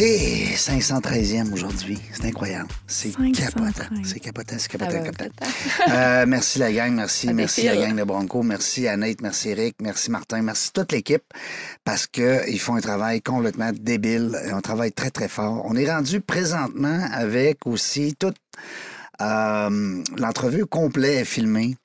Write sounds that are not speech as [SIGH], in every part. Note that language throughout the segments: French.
Hey, 513e aujourd'hui. C'est incroyable. C'est 513. capotant. C'est capotant, c'est capotant, Ah capotant. Euh, merci la gang, merci, merci la gang de Bronco, merci Annette, merci Eric, merci Martin, merci toute l'équipe parce qu'ils font un travail complètement débile. et On travaille très, très fort. On est rendu présentement avec aussi toute euh, l'entrevue complète filmée.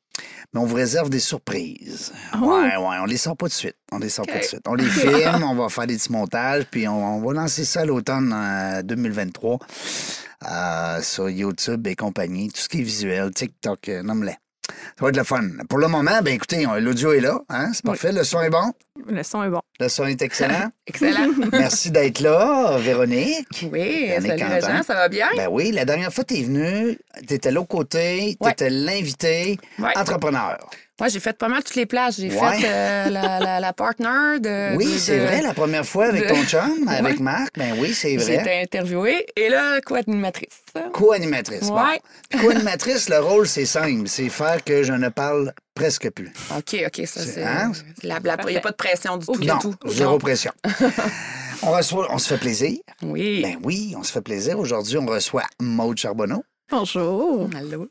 Mais on vous réserve des surprises. Oh. Ouais, ouais, on les sort pas de suite. On les sort pas de suite. On les [LAUGHS] filme, on va faire des petits montages, puis on, on va lancer ça à l'automne euh, 2023 euh, sur YouTube et compagnie. Tout ce qui est visuel, TikTok, euh, nomme-les. Ça va être le fun. Pour le moment, ben écoutez, l'audio est là, hein, c'est parfait. Le son est bon, Le son est bon. le son est excellent. [LAUGHS] Excellent. [LAUGHS] Merci d'être là, Véronique. Oui, On est salut content. Régent, ça va bien? Ben oui, la dernière fois, tu es venu, tu étais l'autre côté, tu Ouais. étais l'invité, Ouais. entrepreneur. Moi, j'ai fait pas mal toutes les plages. J'ai Ouais. fait euh, la, la, la partner de. Oui, c'est vrai, la première fois avec de- ton chum, [LAUGHS] avec Ouais. Marc, ben oui, c'est J'ai vrai. été interviewée. Et là, co-animatrice. Co-animatrice. bon. Ouais. Co-animatrice, le rôle, c'est simple. C'est faire que je ne parle presque plus. OK, OK, ça, c'est. hein? la- Il n'y a pas de pression du tout. non, du tout. zéro pression. [LAUGHS] on, reçoit, on se fait plaisir. Oui. Ben oui, on se fait plaisir. Aujourd'hui, on reçoit Maude Charbonneau, Bonjour. Allô?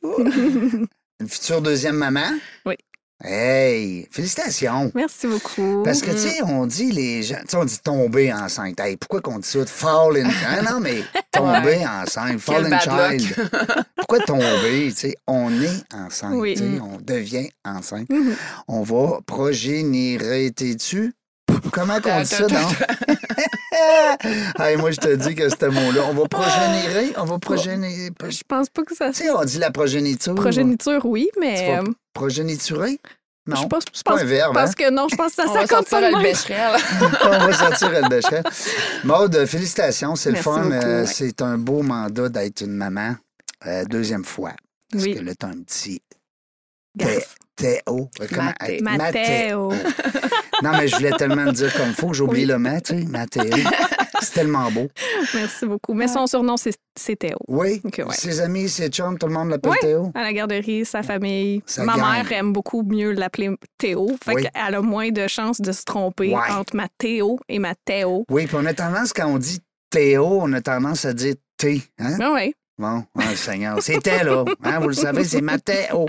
une future deuxième maman. Oui. Hey, félicitations. Merci beaucoup. Parce que, tu sais, on dit les gens, tu sais, on dit tomber enceinte. Hey, pourquoi qu'on dit ça? Fall in... Ah non, mais [LAUGHS] tomber enceinte, fall Quel in child. pourquoi tomber? Tu sais, on est enceinte, Oui. on devient enceinte. Mhm. On va progénérer. T'es-tu? Comment qu'on dit ça, non? [LAUGHS] hey, moi, je te dis que ce mot-là, on va progénérer, on va progénérer. Je pense pas que ça Tu sais, on dit la progéniture. Progéniture, oui, Tu mais. vas Progéniturer? Non, je pense, c'est pas un verbe, Parce hein? que non, je pense que ça On va s'accorde sortir pas le même. [LAUGHS] [LAUGHS] on va sortir elle Bécherel. Maude, félicitations, c'est le fun. beaucoup, Euh, ouais. C'est un beau mandat d'être une maman euh, deuxième fois. Parce Oui. que là, t'as un petit Garce. Théo. Euh, comment- Mathé- euh. Non, mais je voulais tellement le dire comme faut, j'oublie Oui. le mat, tu sais, Mathéo. C'est tellement beau. Merci beaucoup. Mais son surnom, c'est c'est Théo. Oui, Ok, ouais. ses amis, ses chums, tout le monde l'appelle Ouais. Théo. À la garderie, sa famille. Ma mère aime beaucoup mieux l'appeler Théo. Fait Oui. qu'elle a moins de chances de se tromper Ouais. entre Mathéo et Mathéo. Oui, puis on a tendance, quand on dit Théo, on a tendance à dire T. Hein? Ah oui. Bon, oh, Seigneur. C'était là. Hein, vous le savez, c'est Mathéo.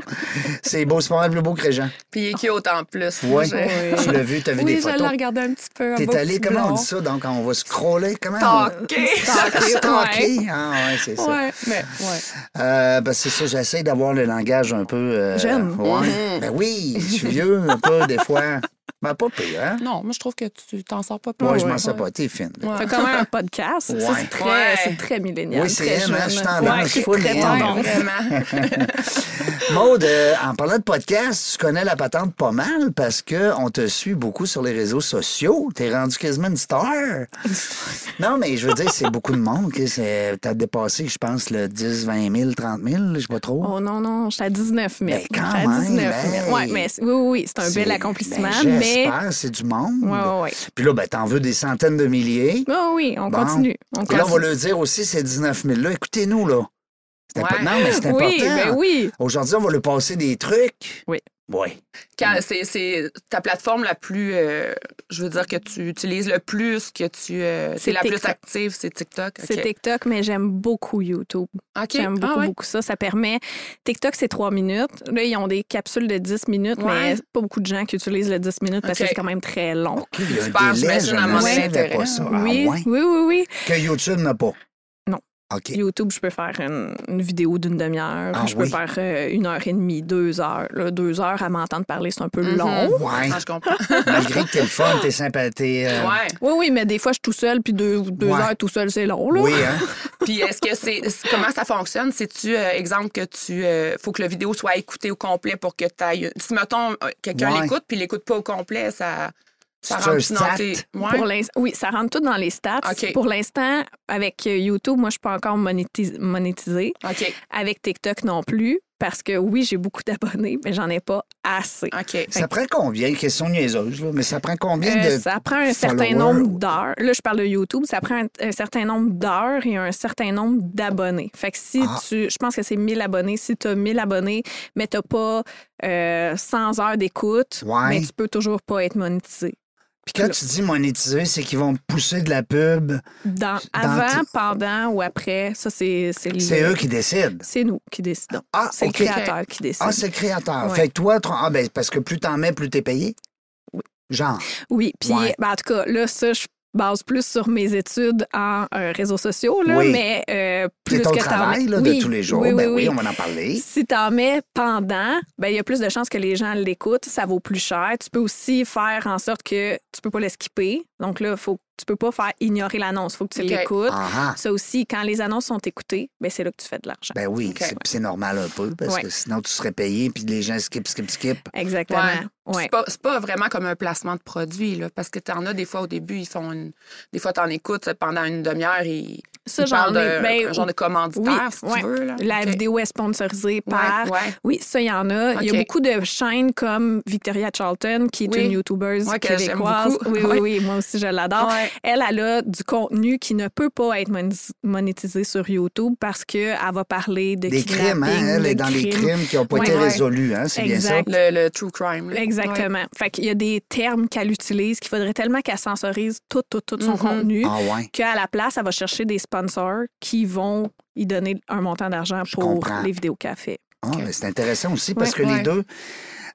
C'est beau, c'est pas mal plus beau que Régent. Puis il est cute en plus. Oui, tu l'as vu, t'as vu Oui, des je l'ai photos? regardé un petit peu. T'es allé, comment on dit ça? Donc, on va scroller. Comment? on- Stalker. [LAUGHS] Stalker, ouais. Ah, ouais, c'est ça. Ouais. Mais, ouais. Euh, ben, c'est ça, j'essaie d'avoir le langage un peu. euh, Jeune. Ouais. Mhm. Ben oui, je suis vieux un peu, des fois. Ben, pas pire, hein? Non, moi, je trouve que tu t'en sors pas Moi, pire. je m'en sais pas. T'es fine. Ouais. Fait comme un [LAUGHS] podcast. Ça, c'est très, Ouais. c'est très millénial. Oui, c'est très hein, je suis tendance, c'est full très elle. tendance. vraiment. [LAUGHS] Maude, euh, en parlant de podcast, tu connais la patente pas mal parce qu'on te suit beaucoup sur les réseaux sociaux. T'es rendu quasiment une star. [LAUGHS] non, mais je veux dire, c'est beaucoup de monde. que c'est- T'as dépassé, je pense, le 10, 20 000, 30 000, je sais pas trop. Oh non, non, j'étais à 19 000. Ben, quand J'étais à 19 000. même, Ouais, hey. mais oui, oui, oui, c'est un bel C'est- accomplissement, ben, mais. C'est du monde. Oui, oui, oui. Puis là, ben, t'en veux des centaines de milliers. Oh, oui, on Bon. continue. On Et là, on va le dire aussi, ces 19 000-là. Écoutez-nous, là. C'est Ouais. impo- Non, mais c'est [LAUGHS] important. Oui, ben oui. Aujourd'hui, on va lui passer des trucs. Oui. Oui. Quand c'est, c'est ta plateforme la plus, euh, je veux dire, que tu utilises le plus, que tu. euh, C'est la plus active, c'est TikTok. C'est OK. TikTok, mais j'aime beaucoup YouTube. OK. J'aime beaucoup, Ah ouais. beaucoup ça. Ça permet. TikTok, c'est trois minutes. Là, ils ont des capsules de 10 minutes, Ouais. mais pas beaucoup de gens qui utilisent le 10 minutes parce que c'est quand même très long. Il y a Super, j'imagine, je à savais l'intérêt. pas ça. oui, Ah, oui, oui, oui. Que YouTube n'a pas. YouTube, je peux faire une, une vidéo d'une demi-heure. Ah je peux oui? faire euh, une heure et demie, deux heures. Là, deux heures à m'entendre parler, c'est un peu Mhm. long. Ouais. Ah, je comprends. [LAUGHS] Malgré que t'es le fun, t'es sympa, t'es... euh, ouais. Oui, oui, mais des fois, je suis tout seul, puis deux, deux Ouais. heures tout seul, c'est long. Là. Oui, hein? [LAUGHS] Puis est-ce que c'est. Comment ça fonctionne? C'est-tu, euh, exemple, que tu. euh, faut que la vidéo soit écoutée au complet pour que tu ailles. Si, mettons, quelqu'un Ouais. l'écoute puis il l'écoute pas au complet, ça. Ça rentre dans stat. tes. Ouais. Pour l'ins- oui, ça rentre tout dans les stats. Pour l'instant, avec YouTube, moi, je suis pas encore monétis- monétisée. Avec TikTok non plus. parce que oui, j'ai beaucoup d'abonnés, mais j'en ai pas assez. Ça prend combien? Question niaiseuse, là, mais ça prend combien Euh, de. ça prend un certain followers? nombre d'heures. Là, je parle de YouTube. Ça prend un, un certain nombre d'heures et un certain nombre d'abonnés. Fait que si Ah. tu. Je pense que c'est 1000 abonnés. Si tu as 1000 abonnés, mais tu n'as pas euh, 100 heures d'écoute, Ouais. mais tu peux toujours pas être monétisé. Puis quand tu dis monétiser, c'est qu'ils vont pousser de la pub. Dans, Dans avant, pendant ou après, ça, c'est. C'est eux qui décident. C'est nous qui décidons. Ah, C'est le créateur qui décide. Ah, c'est le créateur. Ouais. Fait que toi, tu- ah, ben, parce que plus t'en mets, plus t'es payé? Oui. Genre. Oui, puis Ouais. ben, en tout cas, là, ça, je base plus sur mes études en euh, réseaux sociaux, là, Oui. mais euh, plus ton que t'en travail mets- là, Oui, de tous les jours. Oui, ben oui, oui. on va en parler. Si t'en mets pendant, ben il y a plus de chances que les gens l'écoutent, ça vaut plus cher. Tu peux aussi faire en sorte que tu peux pas le skipper. Donc là, faut, tu peux pas faire ignorer l'annonce, faut que tu l'écoutes. Ah. Ça aussi, quand les annonces sont écoutées, ben c'est là que tu fais de l'argent. Ben oui, c'est- normal un peu, parce Ouais. que sinon, tu serais payé, puis les gens skip, skip, skip. Exactement. Ouais. Ouais. C'est pas, c'est pas vraiment comme un placement de produit, là, parce que tu en as des fois au début, ils font une. Des fois, tu en écoutes pendant une demi-heure et Ça, j'en ai. ben, genre de commanditaire, si ouais. tu veux. Là. La vidéo est sponsorisée par. ouais. Oui, ça, il y en a. Il y a beaucoup de chaînes comme Victoria Charlton, qui est Oui. une j'aime québécoise. beaucoup. Oui, oui, oui, moi aussi, je l'adore. Ouais. Elle, elle a du contenu qui ne peut pas être monétisé sur YouTube parce qu'elle va parler de Des crimes, hein? Elle de est dans les crimes. qui n'ont pas Ouais. été Ouais. résolus, hein? C'est bien ça? Le, le true crime. là. Exactement. Fait qu'il y a des termes qu'elle utilise qu'il faudrait tellement qu'elle sensorise tout, tout, tout son Mhm. contenu Ah ouais. qu'à la place, elle va chercher des sponsors qui vont y donner un montant d'argent pour comprends. les vidéos fait. Ah, mais c'est intéressant aussi parce Ouais, que les deux.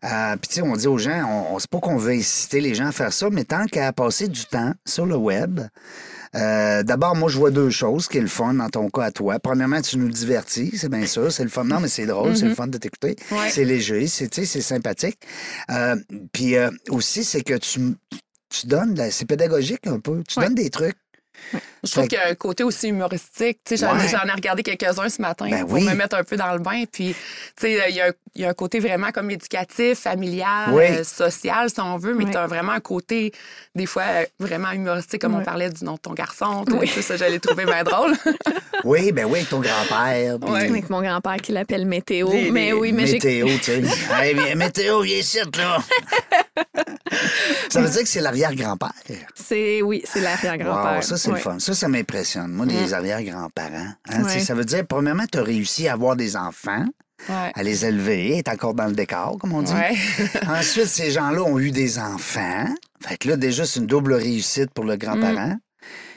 euh, Puis, tu sais, on dit aux gens, on, on sait pas qu'on veut inciter les gens à faire ça, mais tant qu'à passer du temps sur le web, euh, d'abord, moi, je vois deux choses qui est le fun dans ton cas à toi. Premièrement, tu nous divertis, c'est bien sûr, c'est le fun. Non, mais c'est drôle, c'est le fun de t'écouter. Ouais. C'est léger, c'est, tu sais, c'est sympathique. Euh, Puis euh, aussi, c'est que tu, tu donnes, c'est pédagogique un peu, tu Ouais. donnes des trucs. Je trouve qu'il y a un côté aussi humoristique. Tu sais, J'en Ouais. j'en ai regardé quelques-uns ce matin Ben pour oui. me mettre un peu dans le bain. Puis, tu sais, il y, a un- il y a un côté vraiment comme éducatif, familial, Oui. euh, social, si on veut, mais Ouais. tu as vraiment un côté, des fois, euh, vraiment humoristique, comme on parlait du nom de ton garçon. Oui. tout Ça, j'allais trouver bien drôle. [LAUGHS] Oui, ben oui, avec ton grand-père. puis- Ouais. Avec mon grand-père qui l'appelle Météo. Les- mais les oui, mais météo, [LAUGHS] tu sais. hey, viens, météo, viens ici, là. [LAUGHS] ça veut dire que c'est l'arrière-grand-père. C'est oui, c'est l'arrière-grand-père. Wow, ça, c'est le fun. Ça, ça m'impressionne. Moi, les arrière-grands-parents. hein, Ça veut dire, premièrement, tu as réussi à avoir des enfants, Ouais. à les élever, être encore dans le décor, comme on dit. Ouais. [LAUGHS] Ensuite, ces gens-là ont eu des enfants. Fait que là, déjà, c'est une double réussite pour le grand-parent. Mm.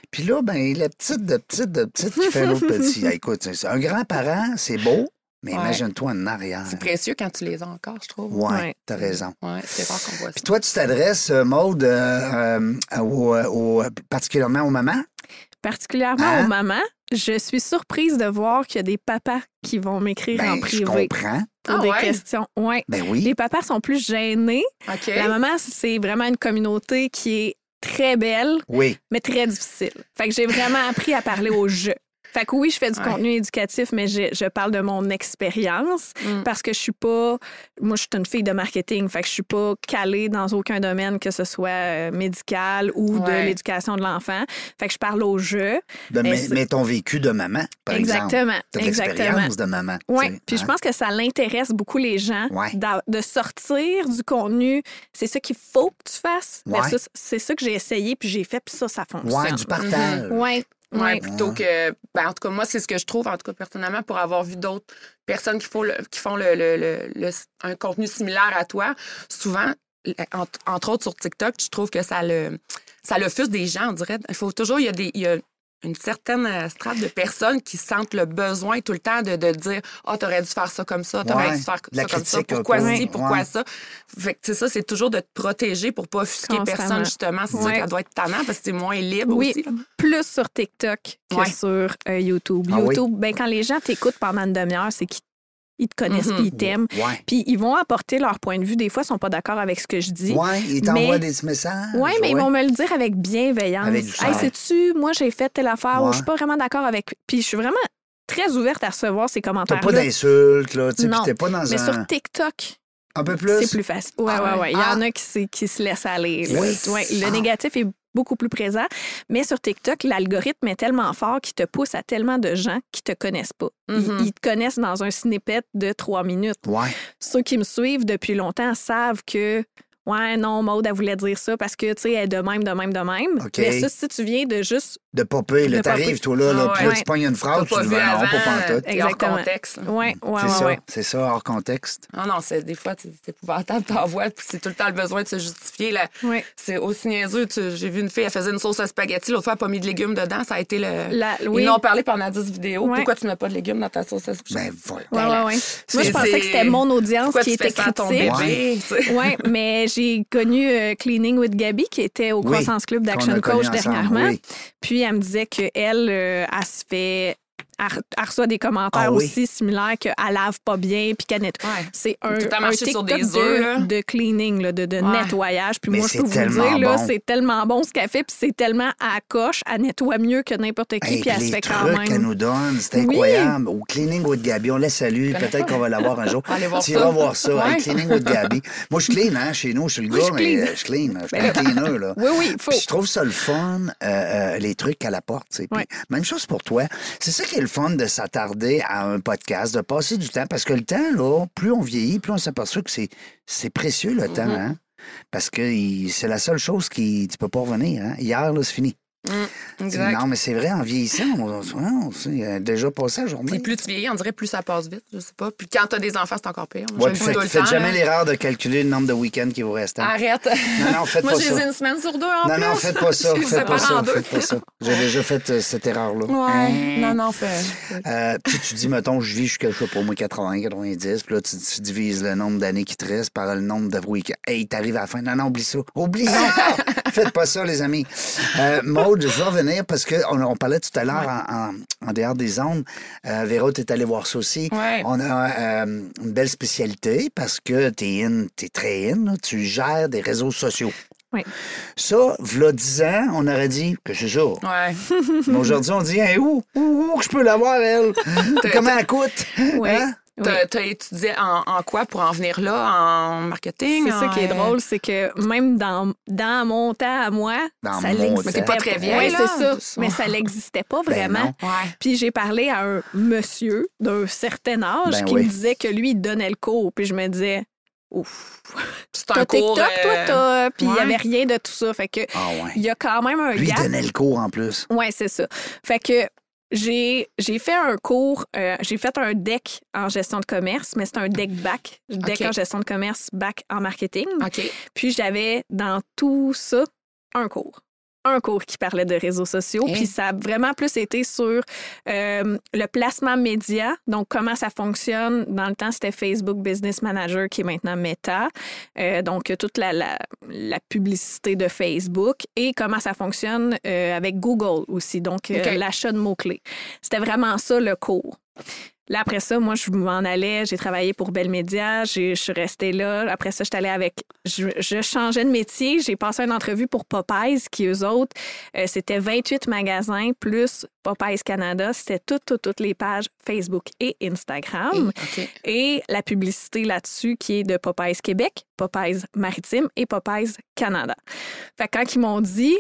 Puis là, ben, la petite de petite de petite qui fait l'autre petit. [LAUGHS] Ah, écoute, un grand-parent, c'est beau, mais Ouais. imagine-toi en arrière. C'est précieux quand tu les as encore, je trouve. Ouais, Ouais. t'as raison. Ouais, c'est rare qu'on voit ça. Puis toi, tu t'adresses, euh, Maude, euh, euh, au- particulièrement aux mamans? Particulièrement Hein? aux mamans, je suis surprise de voir qu'il y a des papas qui vont m'écrire en Ben, je privé comprends. pour Ah des ouais? questions. Ouais. Ben oui. Les papas sont plus gênés. OK. La maman, c'est vraiment une communauté qui est très belle, Oui. mais très difficile. Fait que j'ai vraiment appris à parler au jeu. Fait que oui, je fais du Ouais. contenu éducatif, mais je, je parle de mon expérience Mm. parce que je suis pas. Moi, je suis une fille de marketing. Fait que je suis pas calée dans aucun domaine, que ce soit euh, médical ou de l'éducation de l'enfant. Fait que je parle au jeu. De, Mais mais, ton vécu de maman, par exemple. Exactement. Exactement. l'expérience de maman. Oui, tu sais, puis je hein? pense que ça l'intéresse beaucoup les gens Ouais. de sortir du contenu. C'est ça qu'il faut que tu fasses. Ouais. versus C'est ça que j'ai essayé, puis j'ai fait, puis ça, ça fonctionne. Ouais, du partage. Oui, Ouais, oui. plutôt que. Ben, en tout cas, moi, c'est ce que je trouve, en tout cas, personnellement, pour avoir vu d'autres personnes qui font, le, qui font le, le- un contenu similaire à toi. Souvent, entre, entre autres sur TikTok, je trouve que ça le. Ça l'offuse des gens, on dirait. Il faut toujours. Il y a des. il y a une certaine euh, strate de personnes qui sentent le besoin tout le temps de, de dire Ah, t'aurais dû faire ça comme ça, t'aurais Ouais, dû faire ça comme ça. Pourquoi ci, pourquoi ouais. ça? Fait que, tu sais, ça, c'est toujours de te protéger pour pas offusquer personne, justement. C'est sûr Ouais. qu'elle doit être tannant parce que c'est moins libre Oui, aussi. là. plus sur TikTok que Ouais. sur euh, YouTube. Ah oui? YouTube, ben, quand les gens t'écoutent pendant une demi-heure, c'est qu'ils ils te connaissent Mhm. puis ils t'aiment. Ouais. Puis ils vont apporter leur point de vue. Des fois, ils sont pas d'accord avec ce que je dis. Ouais, ils t'envoient Mais- des messages. Oui, mais ils vont me le dire avec bienveillance. Avec hey, sais-tu, moi, j'ai fait telle affaire ou Ouais. je suis pas vraiment d'accord avec. Puis je suis vraiment très ouverte à recevoir ces T'as commentaires. pas d'insultes, là, tu t'es pas dans Mais un... sur TikTok, Un peu plus? c'est plus facile. Ouais, Ah ouais, ouais. ouais. Il y Ah. en a qui, se- qui se laissent aller. Oui. Ouais, le Ah. négatif est beaucoup plus présent. Mais sur TikTok, l'algorithme est tellement fort qu'il te pousse à tellement de gens qui te connaissent pas. Ils- Mhm. ils, te connaissent dans un snippet de trois minutes. Ouais. Ceux qui me suivent depuis longtemps savent que Ouais, non, Maude, elle voulait dire ça parce que, tu sais, elle est de même, de même, de même. Mais ça, si tu viens de juste. De popper, là, t'arrives, toi, là, là, Ah puis là, ouais. tu pognes une phrase, tu dis, non, pas pantoute. hors Exactement. contexte. là. Ouais, ouais, C'est ouais, ça, c'est ça, hors contexte. Ah non, c'est des fois, c'est épouvantable, t'envoies, puis c'est tout le temps le besoin de se justifier. Là. C'est aussi niaiseux. J'ai vu une fille, elle faisait une sauce à spaghetti, l'autre fois, elle n'a pas mis de légumes dedans. Ça a été le. La- oui. Ils n'ont parlé pendant 10 vidéos. Ouais. Pourquoi tu mets pas de légumes dans ta sauce à spaghetti? Ben, voilà. Ouais, ouais, ouais. Moi, je pensais que c'était mon audience Pourquoi qui était critique. Oui, [LAUGHS] mais j'ai connu euh, Cleaning with Gabi, qui était au Oui, Croissance Club d'Action Coach dernièrement. oui. Puis elle me disait qu'elle, euh, elle se fait. Elle, re- elle reçoit des commentaires Ah oui. aussi similaires qu'elle lave pas bien puis qu'elle nettoie. Ouais. C'est un, un TikTok sur des de, œufs, là. de cleaning, là, de, de Ouais. nettoyage. Puis moi, je c'est peux vous dire, bon. c'est tellement bon ce qu'elle fait, puis c'est tellement à coche, elle nettoie mieux que n'importe qui, Hey, puis elle se fait quand qu'elle même. nous donne, c'est Oui. incroyable. Au Cleaning with Gabi, on la salue. Peut-être qu'on va l'avoir un jour. [LAUGHS] Allez voir tu iras voir ça. Ouais. Hey, Cleaning with Gabi. Moi, je clean, hein, chez nous. Je suis le Oui, gars, je mais clean. euh, je clean. Je suis un cleaner, là. Oui, oui, il faut. Puis je trouve ça le fun, euh, euh, les trucs qu'elle apporte. Puis. Même chose pour toi. C'est ça qui est le fun de s'attarder à un podcast, de passer du temps. Parce que le temps, là, plus on vieillit, plus on s'aperçoit que c'est, c'est précieux, le temps. Hein? Parce que c'est la seule chose qui tu peux pas revenir. Hein? Hier, là, c'est fini. Mm, exact. Non, mais c'est vrai, en vieillissant, on, on, on euh, déjà passé la journée. Puis plus tu vieillis, on dirait plus ça passe vite, je sais pas. Puis quand t'as des enfants, c'est encore pire. Ouais, Moi, faites, tout le faites temps, jamais l'erreur de calculer le nombre de week-ends qui vous restent. Arrête. Non, non, faites [LAUGHS] Moi, pas j'ai ça. une semaine sur deux en Non, plus. non, [LAUGHS] faites pas ça. Faites pas ça. Faites pas ça. J'ai déjà fait euh, cette erreur-là. Ouais. Non, non, fais. Euh, puis tu dis, mettons, je vis jusqu'à, je sais pas, moi, 80, 90, puis là, tu, tu divises le nombre d'années qui te restent par le nombre de week-ends. Hey, t'arrives à la fin. Non, non, oublie ça. Oublie ça! [LAUGHS] [LAUGHS] Faites pas ça, les amis. Euh, Maude, je vais revenir parce qu'on on parlait tout à l'heure en, en, en dehors des ondes. Euh, Véro, t'es allé voir ça aussi. Ouais. On a euh, une belle spécialité parce que t'es in, t'es très in, là. tu gères des réseaux sociaux. Oui. Ça, v'là 10 ans, on aurait dit que c'est ça. Ouais. Mais aujourd'hui, on dit, Hey, où, où, où que je peux l'avoir, elle? [LAUGHS] Comment elle coûte? Oui. Hein? Oui. T'as t'as étudié en, en quoi pour en venir là? En marketing? C'est ça qui est drôle, c'est que même dans, dans mon temps à moi, Dans ça t'es pas très là, c'est ça. Mais ça n'existait pas Ben vraiment. Ouais. Puis j'ai parlé à un monsieur d'un certain âge Ben qui oui. me disait que lui, il donnait le cours. Puis je me disais, ouf, C'est t'as un cours. TikTok, toi, euh, t'as. Puis il n'y ouais. avait rien de tout ça. Fait que Ah ouais. il y a quand même un Lui, il gap. donnait le cours en plus. Oui, c'est ça. Fait que j'ai j'ai fait un cours, euh, j'ai fait un deck en gestion de commerce, mais c'est un deck back, deck en gestion de commerce, back en marketing. Puis j'avais dans tout ça un cours. Un cours qui parlait de réseaux sociaux. Puis ça a vraiment plus été sur euh, le placement média. Donc, comment ça fonctionne. Dans le temps, c'était Facebook Business Manager qui est maintenant Meta. Euh, donc, toute la, la, la publicité de Facebook et comment ça fonctionne euh, avec Google aussi. Donc, euh, l'achat de mots-clés. C'était vraiment ça le cours. Là, après ça, moi, je m'en allais. J'ai travaillé pour Bell Media. Je suis restée là. Après ça, je suis allée avec. Je, je changeais de métier. J'ai passé une entrevue pour Popeyes, qui, eux autres, euh, c'était 28 magasins plus Popeyes Canada. C'était toutes, toutes, toutes les pages Facebook et Instagram. Et la publicité là-dessus qui est de Popeyes Québec, Popeyes Maritime et Popeyes Canada. Fait que quand ils m'ont dit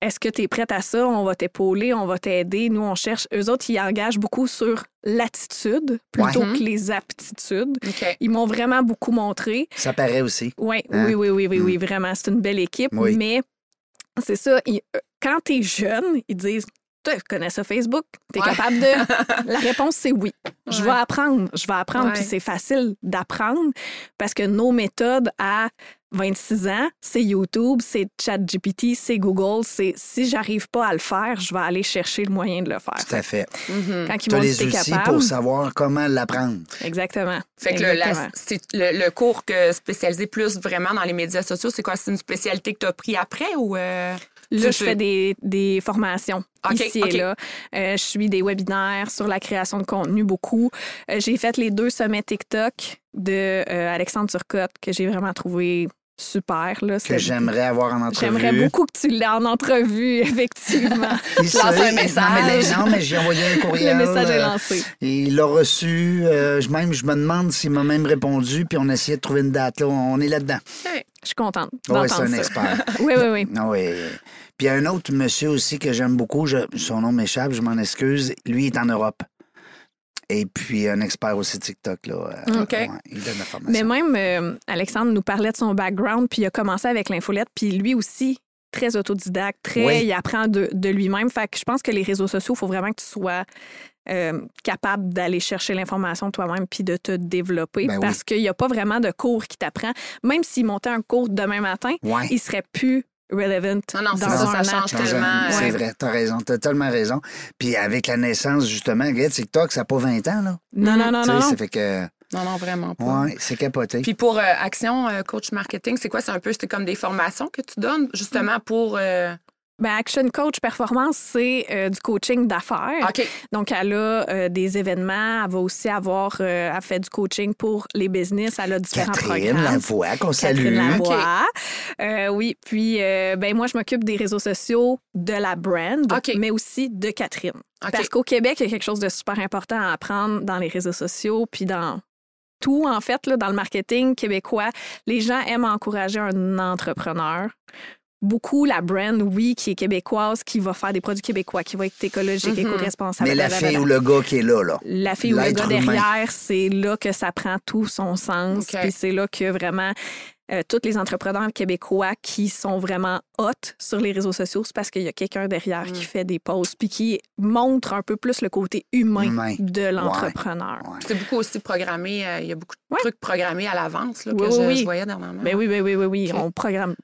est-ce que tu es prête à ça? On va t'épauler, on va t'aider. Nous, on cherche. Eux autres, ils engagent beaucoup sur l'attitude plutôt Ouais. que les aptitudes. Ils m'ont vraiment beaucoup montré. Ça paraît aussi. Ouais, Hein? Oui, oui, oui, oui, oui, vraiment. C'est une belle équipe. Oui. Mais c'est ça. ils- euh, quand tu es jeune, ils disent Tu connais ça Facebook? Tu es Ouais. capable de? [LAUGHS] La réponse, c'est oui. Je vais apprendre. Je vais apprendre. Ouais. Puis c'est facile d'apprendre parce que nos méthodes à 26 ans, c'est YouTube, c'est ChatGPT, c'est Google. C'est si j'arrive pas à le faire, je vais aller chercher le moyen de le faire. Tout à fait. Mhm. Quand ils Tu as les outils capable. pour savoir comment l'apprendre. Exactement. Fait que la- le, le cours que spécialisé plus vraiment dans les médias sociaux, c'est quoi? C'est une spécialité que tu as pris après ou. euh, Là, je fais des, des formations ici et là. Euh, je suis des webinaires sur la création de contenu beaucoup. Euh, j'ai fait les deux sommets TikTok de euh, Alexandre Turcotte que j'ai vraiment trouvé super. Là. Que j'aimerais avoir en entrevue. J'aimerais beaucoup que tu l'aies en entrevue, [LAUGHS] effectivement. [LAUGHS] Il Lance un Non, mais, message. non, mais j'ai envoyé un Le courriel. message est euh, lancé. Il l'a reçu. euh, je- même, je me demande s'il m'a même répondu. Puis on essayait de trouver une date. Là, on est là-dedans. Je suis contente Oui, c'est un expert. [LAUGHS] Oui, oui, oui. Ah oui. Puis il y a un autre monsieur aussi que j'aime beaucoup, je- son nom m'échappe, je m'en excuse. Lui est en Europe. Et puis un expert aussi TikTok, là. Euh, OK. ouais, il donne la formation. Mais même, euh, Alexandre nous parlait de son background, puis il a commencé avec l'infolette, puis lui aussi, très autodidacte, très, Oui. il apprend de, de lui-même. Fait que je pense que les réseaux sociaux, il faut vraiment que tu sois euh, capable d'aller chercher l'information toi-même puis de te développer Ben oui. parce qu'il n'y a pas vraiment de cours qui t'apprend. Même s'il montait un cours demain matin, Ouais. il serait plus relevant Non, non, c'est dans ça, un ça an. change tellement. C'est vrai, t'as raison, t'as tellement raison. Puis avec la naissance, justement, regarde, TikTok, ça n'a pas 20 ans, là. Non, non, non, non. non. Ça fait que, Non, non, vraiment pas. ouais, c'est capoté. Puis pour euh, Action euh, Coach Marketing, c'est quoi? C'est un peu c'est comme des formations que tu donnes justement pour. euh, Ben, Action Coach Performance, c'est euh, du coaching d'affaires. OK. Donc, elle a euh, des événements. Elle va aussi avoir, euh, elle fait du coaching pour les business. Elle a différents Catherine programmes. Lavoie, qu'on Catherine salue. Lavoie. Euh, oui, puis euh, ben moi, je m'occupe des réseaux sociaux de la brand, mais aussi de Catherine. OK. Parce qu'au Québec, il y a quelque chose de super important à apprendre dans les réseaux sociaux, puis dans tout, en fait, là, dans le marketing québécois. Les gens aiment encourager un entrepreneur. Beaucoup la brand, oui, qui est québécoise, qui va faire des produits québécois, qui va être écologique, Mhm. éco-responsable. Mais la blablabla. fille ou le gars qui est là, là. La fille ou le gars humain. derrière, c'est là que ça prend tout son sens. OK. Puis c'est là que vraiment euh, tous les entrepreneurs québécois qui sont vraiment hot sur les réseaux sociaux, c'est parce qu'il y a quelqu'un derrière Mm. qui fait des posts puis qui montre un peu plus le côté humain, Humain. de l'entrepreneur. Ouais. C'est beaucoup aussi programmé. euh, Il y a beaucoup de Ouais. trucs programmés à l'avance là, que Oui, oui, je, oui. je voyais dernièrement. Ben oui, oui, oui, oui, oui. OK. On programme.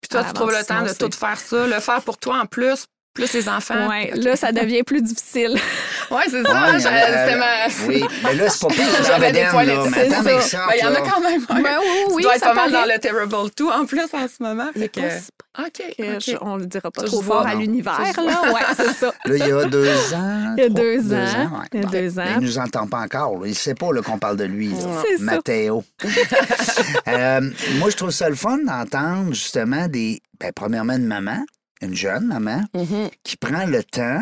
Puis toi, tu trouves le temps de tout faire ça, le faire pour toi en plus, plus les enfants. Ouais, là, ça devient plus difficile. [LAUGHS] Ouais, c'est ça. Ouais, je- euh, c'était ma- Oui, mais là, c'est pas pire [LAUGHS] que J'avais des poils c'est ça. Ben, Il y en a quand même. ouais. Ben oui, oui, tu oui, dois être ça pas mal dans le Terrible 2 en plus en ce moment. Fait que- je- on le dira pas trop fort à l'univers, là. Ouais, c'est ça. Là, il y a deux ans. Il y a trois- deux ans. ouais. Il y a Bon. deux ans. il nous entend pas encore. là. Il sait pas là, qu'on parle de lui. C'est ça. Mathéo. [LAUGHS] Euh, moi, je trouve ça le fun d'entendre justement des. Ben, premièrement, une maman, une jeune maman, Mhm. qui prend le temps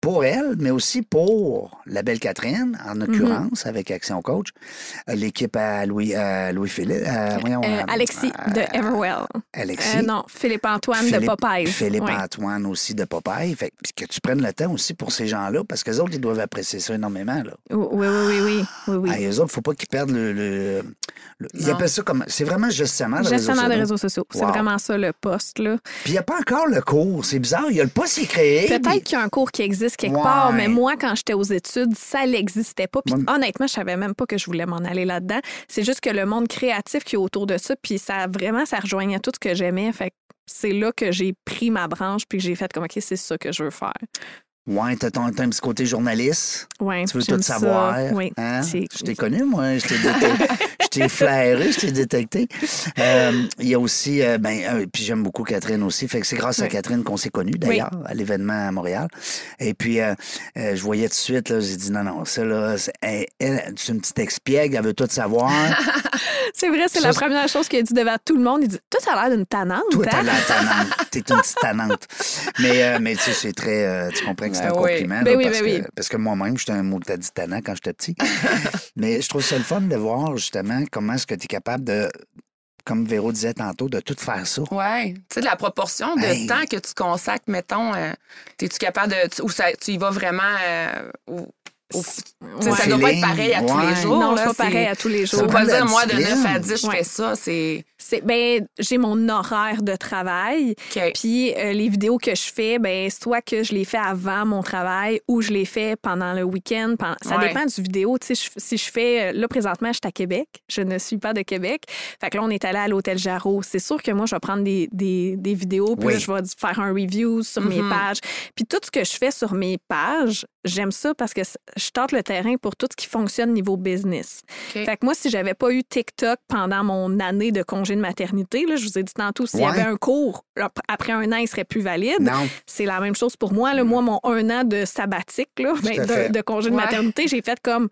pour elle, mais aussi pour la belle Catherine, en Mhm. l'occurrence, avec Action Coach, euh, l'équipe à Louis, à Louis-Philippe. euh, voyons, Euh, euh, Alexis de Everwell. Alexis. Non, Philippe-Antoine de Philippe- Popeyes. Philippe. Antoine aussi de Popeye. Fait que tu prennes le temps aussi pour ces gens-là, parce que les autres, ils doivent apprécier ça énormément. Là. Oui, oui, oui, oui. oui, oui. Ah, eux autres, il ne faut pas qu'ils perdent le. le- le- ils appellent ça comme. C'est vraiment gestionnaire de Gestionnaire réseaux sociaux. réseaux sociaux. C'est vraiment ça le poste. Là. Puis il n'y a pas encore le cours. C'est bizarre. Il y a le poste qui est créé. Peut-être qu'il y a un cours qui existe quelque Ouais. part, mais moi, quand j'étais aux études, ça n'existait pas. Puis Moi- honnêtement, je savais même pas que je voulais m'en aller là-dedans. C'est juste que le monde créatif qui est autour de ça, puis ça vraiment, ça rejoignait tout ce que j'aimais. Fait c'est là que j'ai pris ma branche, puis que j'ai fait comme, OK, c'est ça que je veux faire. Ouais, t'as un petit côté journaliste. Ouais, Tu veux tout ça. savoir. Oui. hein? Je t'ai connu, moi. Je t'ai détecté. [LAUGHS] je t'ai flairé, je t'ai détecté. Euh, Il y a aussi, euh, ben, euh, puis j'aime beaucoup Catherine aussi. Fait que c'est grâce à. Catherine qu'on s'est connus, d'ailleurs, à l'événement à Montréal. Et puis, euh, je voyais tout de suite, là, j'ai dit non, non, ça, là, c'est elle, elle, c'est une petite expiègle, elle veut tout savoir. [LAUGHS] C'est vrai, c'est Ça, la première chose qu'il a dit devant tout le monde. Il dit Toi, t'as l'air d'une tannante. Toi, hein? t'as la tannante. T'es une [LAUGHS] petite tannante. Mais, euh, mais tu sais, c'est très. tu comprends que c'est un oui. compliment. Ben là, oui, parce, ben que, oui. parce que moi-même, j'étais un mot tannant quand j'étais petit. [LAUGHS] mais je trouve ça le fun de voir, justement, comment est-ce que tu es capable de, comme Véro disait tantôt, de tout faire ça. Ouais. Tu sais, de la proportion de Hey. temps que tu consacres, mettons, euh, es-tu capable de. tu- Ou ça, tu y vas vraiment. euh, Ouais. Ça doit pas être pareil à tous les jours. Non, c'est pas pareil à tous les jours. peux pas dire, moi, de 9 à discipline. 10, je Ouais. fais ça. C'est. C'est ben j'ai mon horaire de travail. OK. Puis euh, les vidéos que je fais, ben soit que je les fais avant mon travail ou je les fais pendant le week-end. pendant- Ça Ouais. dépend du vidéo. Tu sais, je- si je fais euh, là présentement, je suis à Québec. Je ne suis pas de Québec. Fait que là, on est allé à l'hôtel Jarreau. C'est sûr que moi, je vais prendre des, des, des vidéos puis Oui. là, je vais faire un review sur mes Mhm. pages. Puis tout ce que je fais sur mes pages, j'aime ça parce que je tente le terrain pour tout ce qui fonctionne niveau business. Fait que moi, si j'avais pas eu TikTok pendant mon année de congé de maternité, là, je vous ai dit tantôt, s'il y avait un cours, ap- après un an, il serait plus valide. Non. C'est la même chose pour moi. Là. Moi, mon un an de sabbatique, là, ben, de, de congé de Ouais. maternité, j'ai fait comme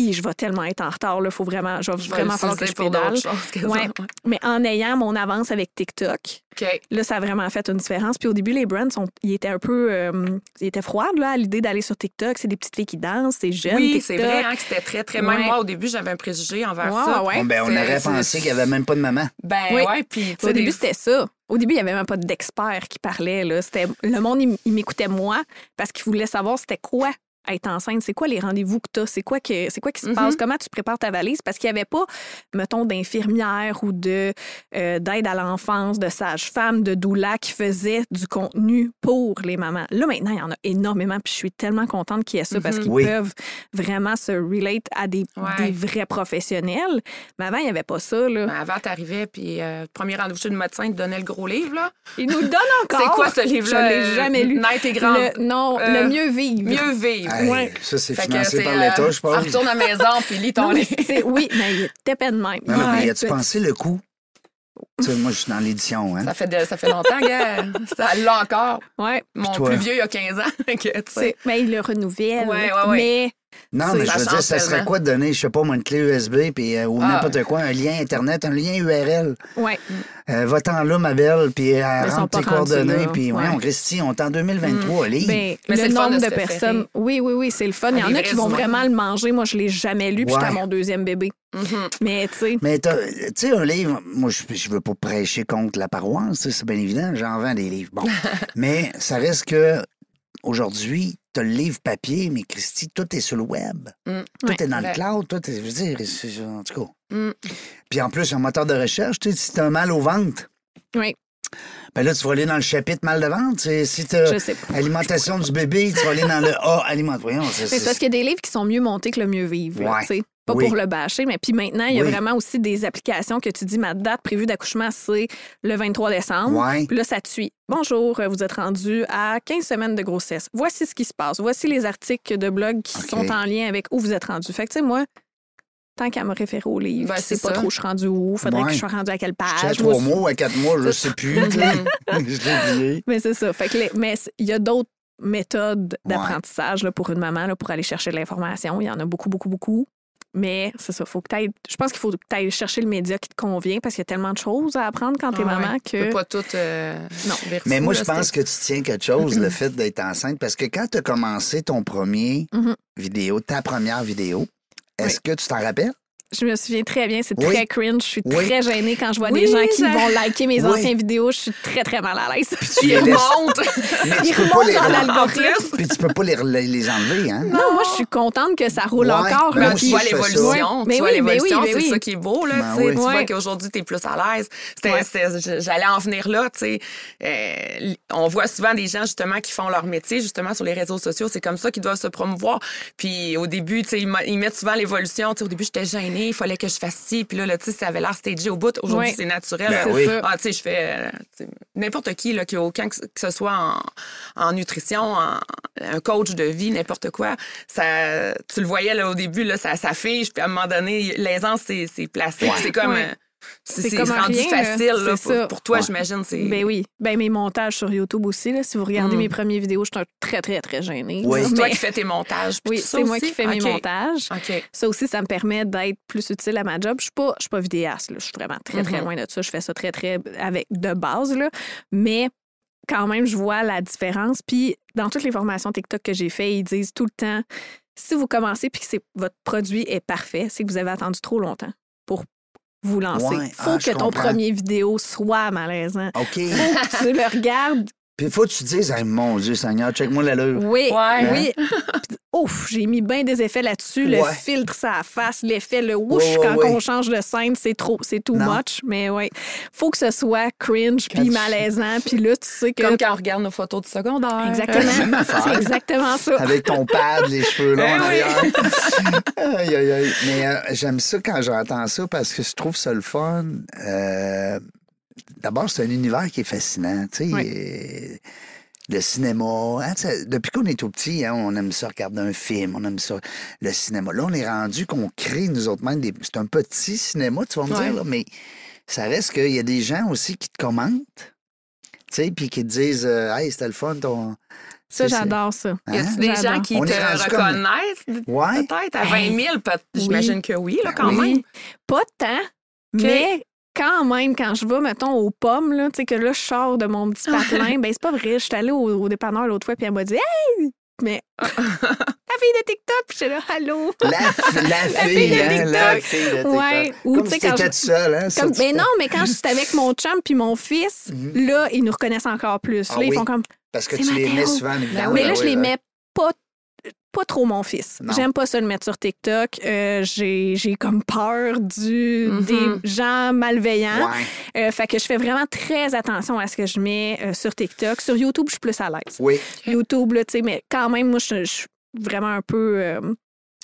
Hi, je vais tellement être en retard, il faut vraiment, je vais vraiment falloir que je pédale. d'autres choses que ça, Ouais. Mais en ayant mon avance avec TikTok, OK. là, ça a vraiment fait une différence. Puis au début, les brands, sont, ils étaient un peu, euh, ils étaient froides là, à l'idée d'aller sur TikTok. C'est des petites filles qui dansent, c'est jeune. Oui, c'est vrai hein, que c'était très, très... Même Ouais. moi, au début, j'avais un préjugé envers Ouais, ça. ouais. Bon, ben, on aurait pensé qu'il n'y avait même pas de maman. Ben Oui. ouais, puis... Au début, des- c'était ça. Au début, il n'y avait même pas d'experts qui parlaient. Là. C'était, le monde, il, il m'écoutait moi parce qu'il voulait savoir c'était quoi être enceinte, c'est quoi les rendez-vous que tu as, c'est quoi, que, c'est quoi qui se Mhm. passe, comment tu prépares ta valise, parce qu'il n'y avait pas, mettons, d'infirmière ou de, euh, d'aide à l'enfance, de sage-femme, de doula qui faisait du contenu pour les mamans. Là, maintenant, il y en a énormément, puis je suis tellement contente qu'il y ait ça parce Mhm. qu'ils Oui. peuvent vraiment se relate à des, Ouais. des vrais professionnels. Mais avant, il n'y avait pas ça. Là. Ben, avant, t'arrivais, puis euh, premier rendez-vous chez le médecin, il te donnait le gros livre, là. Ils nous donnent encore. C'est quoi ce livre-là? Je l'ai euh, jamais lu. Naître et grand. Le- non, Euh, le mieux vivre. Mieux vivre. Hey, Ouais. Ça, c'est financé par euh, l'État, je pense. Retourne à la maison, puis lis ton livre. oui, mais il était peine de même. Non, non, mais as-tu pensé le coup? Tu sais, moi, je suis dans l'édition, hein? Ça fait, de- ça fait longtemps, gars. Ça l'a encore. Ouais, Mon toi? plus vieux, il y a 15 ans. [LAUGHS] que, tu sais. c'est- mais il le renouvelle. Ouais, ouais, ouais. Mais Non, mais je veux dire, ça serait quoi de donner, je sais pas, moi, une clé USB puis, euh, ou Ah. n'importe quoi, un lien Internet, un lien URL. ouais, Euh, Va-t'en là, ma belle, puis euh, rentre tes coordonnées, puis ouais, Ouais. on Christy, on est en 2023, livre. ben, Mais c'est le le fun nombre de personnes. Oui, oui, oui, c'est le fun. Il y en a qui vont vraiment le manger. Moi, je l'ai jamais lu, puis j'étais à mon deuxième bébé. Mhm. Mais tu sais, Mais t'as- tu sais, un livre, moi, je, je veux pas prêcher contre la paroisse, tu sais, c'est bien évident, j'en vends des livres. Bon. [LAUGHS] Mais ça reste que, aujourd'hui, t'as le livre papier, mais Christy, tout est sur le web. Mm. Tout Ouais, est dans vrai. le cloud, tout est, je veux dire, en tout cas. Mm. Puis en plus, un moteur de recherche, tu sais, si t'as un mal au ventre, oui, ben là, tu vas aller dans le chapitre mal de ventre. tu Si pas. alimentation du bébé, tu vas aller dans le A, alimentation. C'est- parce qu'il y a des livres qui sont mieux montés que le mieux vivre. Ouais. Pas Oui. pour le bâcher, mais puis maintenant, il y a Oui. vraiment aussi des applications que tu dis ma date prévue d'accouchement, c'est le 23 décembre. Ouais. Puis là, ça te suit. Bonjour, vous êtes rendu à 15 semaines de grossesse. Voici ce qui se passe. Voici les articles de blog qui sont en lien avec où vous êtes rendu. Fait que, tu sais, moi, tant qu'à me référer au livre, Ben, je sais c'est pas ça. trop je suis rendu où, faudrait Ouais. que je sois rendu à quelle J'étais à page? trois Moi, mois ou à quatre mois, je sais plus. [LAUGHS] [LAUGHS] je l'ai oublié. Mais c'est ça. Fait que les- mais il y a d'autres méthodes d'apprentissage là, pour une maman là, pour aller chercher de l'information. Il y en a beaucoup, beaucoup, beaucoup. Mais c'est ça, faut que t'ailles- Je pense qu'il faut que tu ailles chercher le média qui te convient parce qu'il y a tellement de choses à apprendre quand t'es Ah ouais. maman Tu que. peux pas tout. euh, Non. Mais moi, là, je pense que tu tiens quelque chose, le fait d'être enceinte, parce que quand tu as commencé ton premier Mhm. vidéo, ta première vidéo, est-ce que tu t'en rappelles? Je me souviens très bien, c'est Oui. très cringe. Je suis Oui. très gênée quand je vois Oui, des gens qui vont liker mes Oui. anciennes vidéos. Je suis très, très mal à l'aise. Tu Il les laisses- remonte. mais [LAUGHS] Ils tu peux pas remontent les dans rem- l'algorithme. Puis tu peux pas les, les, les enlever, hein? Non, moi, je suis contente que ça roule Ouais, encore. ben puis- tu vois l'évolution. Mais Tu vois oui, mais l'évolution, oui, mais c'est oui. ça qui est beau. Là, Ben tu sais. oui. Tu Ouais. vois qu'aujourd'hui, tu es plus à l'aise. J'allais en venir là. tu. Euh, on voit souvent des gens justement qui font leur métier justement sur les réseaux sociaux. C'est comme ça qu'ils doivent se promouvoir. Puis au début, tu ils, ils mettent souvent l'évolution. Tu Au début, j'étais gênée. Il fallait que je fasse ci. Puis là, là, tu sais, ça avait l'air stagé au bout. Aujourd'hui, c'est naturel. Ben C'est oui. ça. Ah, tu sais, je fais euh, n'importe qui là, qui a aucun que ce- que ce soit en, en nutrition, en, un coach de vie, n'importe quoi. Ça, tu le voyais là au début là, ça s'affiche, puis à un moment donné, l'aisance c'est c'est placé, c'est comme Ouais. C'est comme un rendu rien, facile là, C'est pour, ça. pour toi, Ouais. j'imagine. C'est Ben oui. Ben mes montages sur YouTube aussi. Là, si vous regardez Mm. mes premières vidéos, je suis très, très, très gênée. Oui. c'est toi qui fais tes montages. Oui, c'est moi qui fais mes montages. Ça aussi, ça me permet d'être plus utile à ma job. Je suis pas, je suis pas vidéaste. là. Je suis vraiment très, très Mhm. loin de ça. Je fais ça très, très avec de base. Là. Mais quand même, je vois la différence. Puis dans toutes les formations TikTok que j'ai fait, ils disent tout le temps si vous commencez puis que votre produit est parfait, c'est que vous avez attendu trop longtemps pour vous lancer. Ouais. faut Ah, que ton comprends. premier vidéo soit malaisant. OK. Faut que tu le regardes Puis il faut que tu te dises, Hey, mon Dieu Seigneur, check-moi l'allure. Oui, Ouais. oui. Puis, Ouf, j'ai mis bien des effets là-dessus. Le Ouais. filtre, ça face, l'effet, le whoosh Ouais, ouais, quand ouais. on change de scène, c'est trop, c'est too Non. much. Mais ouais, faut que ce soit cringe puis tu- malaisant. Puis là, tu sais que Comme quand on regarde nos photos du secondaire. exactement, [LAUGHS] c'est exactement ça. Avec ton pad, les cheveux longs en oui. arrière. [LAUGHS] aïe, aïe, aïe. Mais euh, j'aime ça quand j'entends ça parce que je trouve ça le fun. Euh, D'abord, c'est un univers qui est fascinant. Tu sais, Oui. euh, le cinéma. hein, tu sais, depuis qu'on est tout petit, hein, on aime ça regarder un film, on aime ça. Le cinéma. Là, on est rendu qu'on crée nous autres mêmes des. C'est un petit cinéma, tu vas me dire, là, mais ça reste qu'il y a des gens aussi qui te commentent. Tu sais, puis qui te disent euh, Hey, c'était le fun ton, Ça, j'adore ça. Y a-tu Hein? des gens qui On te comme- reconnaissent? Ouais. Peut-être à 20 000, peut- Oui. j'imagine que oui, là, quand Oui. même. Pas tant, mais quand même, quand je vais, mettons, aux pommes, là, tu sais, que là, je sors de mon petit patelin, ben c'est pas vrai. Je suis allée au, au dépanneur l'autre fois, puis elle m'a dit Hey! Mais [LAUGHS] la fille de TikTok, puis j'étais là, allô! La, la fille fille, de hein, TikTok. la fille de TikTok. Ouais, ou Comme tu sais, si quand je- seule, hein? Comme, tu ben non, mais quand j'étais avec mon chum puis mon fils, Mhm. là, ils nous reconnaissent encore plus. Ah là, ils oui. font comme. Parce que tu les mets souvent, évidemment. mais là, ben je oui, les mets pas, trop mon fils. J'aime pas ça le mettre sur TikTok. Euh, J'ai j'ai comme peur du, Mhm. des gens malveillants. Ouais. Euh, fait que je fais vraiment très attention à ce que je mets euh, sur TikTok. Sur YouTube, je suis plus à l'aise. Oui. YouTube, tu sais, mais quand même, moi, je je suis vraiment un peu, euh,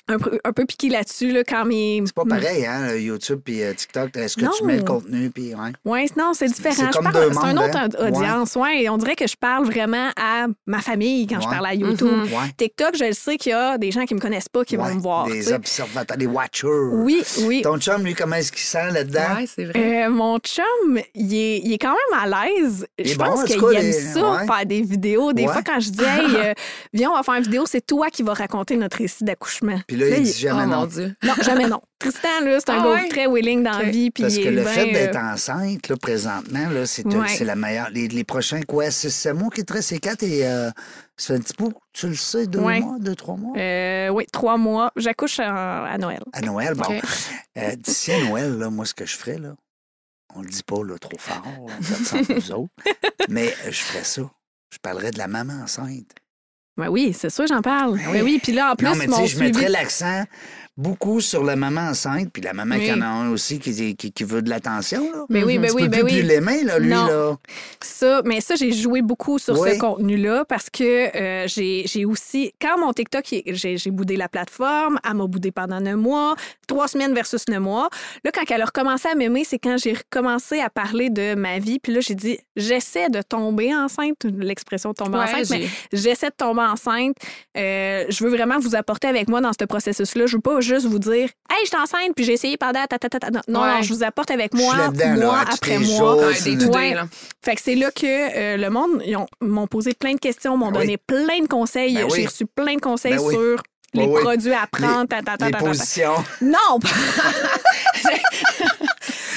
un peu, un peu piquée là-dessus, là, quand mes... C'est pas pareil, hein, YouTube puis euh, TikTok. Est-ce que tu Non. mets le contenu puis ouais. Oui, non, c'est différent. c'est Je comme parle- deux C'est une mondes, autre hein? aud- audience, ouais. Et on dirait que je parle vraiment à ma famille quand je Ouais. parle à YouTube. Mhm. Ouais. TikTok, je le sais qu'il y a des gens qui me connaissent pas qui Ouais. vont me voir. tu Des observateurs, des watchers. Oui, oui. Ton chum, lui, comment est-ce qu'il sent là-dedans? Ouais, c'est vrai. Euh, mon chum, il est, il est quand même à l'aise. Je pense qu'il aime les- ça, ouais. faire des vidéos. Des Ouais. fois, quand je dis, hey, euh, [LAUGHS] viens, on va faire une vidéo, c'est toi qui vas raconter notre récit d'accouchement. Puis là, il dit jamais oh non. mon Dieu. Non, jamais non. [LAUGHS] Tristan, là, c'est un Ah gars ouais? très willing dans la vie. Puis Parce que le fait d'être euh, enceinte, là, présentement, là, c'est Ouais. c'est la meilleure. Les, les prochains, quoi, c'est c'est mois qui te reste, c'est quatre et euh, ça fait un petit peu, tu le sais, deux Ouais. mois, deux, trois mois? euh, oui, trois mois. J'accouche à, Noël. À Noël, bon. Euh, D'ici à Noël, là, moi, ce que je ferais, là, on le dit pas là, trop fort, là, ça [LAUGHS] nous autres, mais euh, je ferais ça. Je parlerais de la maman enceinte. Ben oui, c'est sûr, j'en parle. Ben oui, puis là, en plus, non, mais mon je suivi... mettrais l'accent beaucoup sur la maman enceinte, puis la maman Oui. qui en a un aussi qui, qui, qui veut de l'attention. là. Ben oui, ben Tu oui, peux ben plus, oui. plus l'aimer, là, lui, Non. là. Ça, mais ça, j'ai joué beaucoup sur Oui. ce contenu-là parce que euh, j'ai aussi, quand mon TikTok, j'ai boudé la plateforme, elle m'a boudé pendant neuf mois, trois semaines versus neuf mois. Là, quand elle a recommencé à m'aimer, c'est quand j'ai recommencé à parler de ma vie. Puis là, j'ai dit, j'essaie de tomber enceinte, l'expression tomber Ouais, enceinte, mais j'essaie de tomber enceinte. Euh, je veux vraiment vous apporter avec moi dans ce processus-là. Je veux pas juste vous dire, hey, je suis enceinte, puis j'ai essayé pendant. ta, ta, ta, ta. Non, non, Ouais. non, je vous apporte avec moi, mois après mois. Fait que c'est là que euh, le monde, ils ont- m'ont posé plein de questions, m'ont Ben donné plein de conseils. Ben oui. J'ai reçu plein de conseils Ben oui. sur les Ben oui. produits à prendre. ta, ta, ta, Les ta, ta, ta. positions. Non! [LAUGHS] [LAUGHS]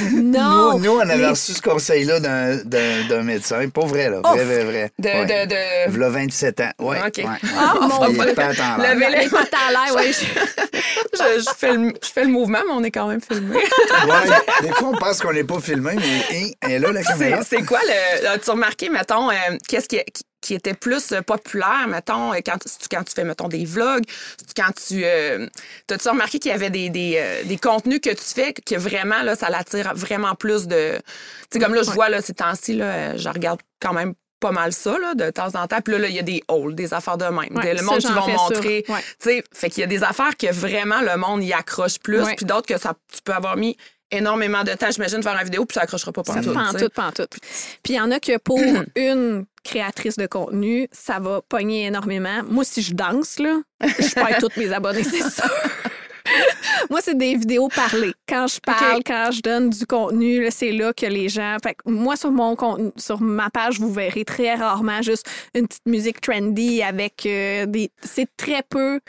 [LAUGHS] non! Nous, nous, on avait Les- reçu ce conseil-là d'un- d'un d'un médecin. Pas vrai, là. Vrai, vrai, vrai. De, Ouais. de, de... V'là 27 ans. Oui. OK. Ah, mon Dieu. pas temps là. Le- Les pattes à l'air, oui. [LAUGHS] Je, je fais le, je fais le mouvement, mais on est quand même filmé. Ouais. Des fois, on pense qu'on n'est pas filmé, mais hein, elle est là, la caméra. C'est c'est quoi le. As-tu remarqué, mettons, euh, qu'est-ce qui, qui- était plus euh, populaire, mettons, euh, quand, tu- quand tu fais, mettons, des vlogs, quand tu. euh, T'as-tu remarqué qu'il y avait des, des, euh, des contenus que tu fais que vraiment, là, ça l'attire vraiment plus de. Tu sais, comme là, je vois, là, ces temps-ci, là, je regarde quand même pas mal ça, là, de temps en temps. Puis là, il y a des hauls, des affaires de même. Ouais, le monde qui vont montrer. ouais. Tu sais, fait qu'il y a des affaires que vraiment le monde y accroche plus, puis d'autres que ça, tu peux avoir mis énormément de temps, j'imagine, faire une vidéo, puis ça accrochera pas sais. pantoute, pantoute. Puis il y en a que pour [CLEARS THROAT] une créatrice de contenu, ça va pogner énormément. Moi, si je danse, là, je perds [LAUGHS] tous mes abonnés, c'est sûr. [LAUGHS] Moi, c'est des vidéos parlées. Quand je parle, quand je donne du contenu, c'est là que les gens. Fait que moi, sur mon contenu, sur ma page, vous verrez très rarement juste une petite musique trendy avec euh, des. C'est très peu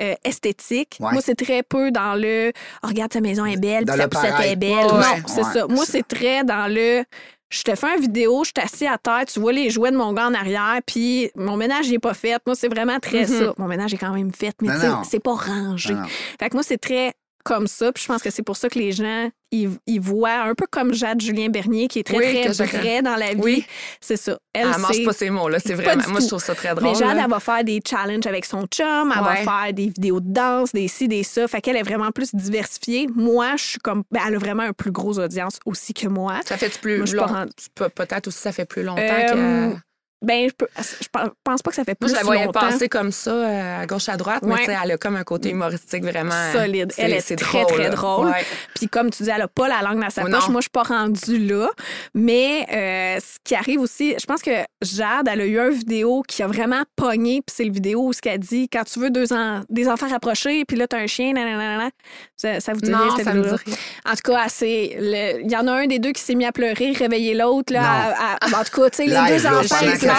euh, esthétique. Ouais. Moi, c'est très peu dans le. Oh, regarde, ta maison est belle, puis poussette paraître. est belle. Ouais, non, c'est Ouais. ça. Moi, c'est très dans le. Je te fais une vidéo, je suis assis à terre, tu vois les jouets de mon gars en arrière, puis mon ménage n'est pas fait. Moi, c'est vraiment très Mhm. ça. Mon ménage est quand même fait, mais c'est pas rangé. Non, non. Fait que moi, c'est très comme ça. Puis je pense que c'est pour ça que les gens, ils, voient un peu comme Jade Julien Bernier, qui est très, Oui, très vrai dans la vie. Oui. C'est ça. Elle, Elle mange c'est- pas ces mots-là, c'est Pas vraiment. Moi, je trouve ça très drôle. mais Jade, là. elle va faire des challenges avec son chum, elle Ouais. va faire des vidéos de danse, des ci, des ça. Fait qu'elle est vraiment plus diversifiée. Moi, je suis comme. ben, elle a vraiment un plus gros audience aussi que moi. Ça fait plus Moi, long- Peut-être aussi, ça fait plus longtemps Euh, que. Ben, je, peux- je pense pas que ça fait plus Moi, je la voyais longtemps. passer comme ça, euh, à gauche, à droite, mais Ouais. tu sais, elle a comme un côté humoristique vraiment. euh, Solide. c'est- Elle est très, très drôle. Ouais. Puis comme tu dis, elle a pas la langue dans sa Oh, poche. non. Moi, je suis pas rendue là. Mais euh, ce qui arrive aussi, je pense que Jade, elle a eu une vidéo qui a vraiment pogné. Puis c'est le vidéo où ce qu'elle dit, quand tu veux deux en- des enfants rapprochés, puis là, tu as un chien, nanana. Ça, ça vous dit Non, rien, cette vidéo-là? En tout cas, il y en a un des deux qui s'est mis à pleurer, réveiller l'autre. là, à- à- en tout cas, tu sais, les deux là, enfants,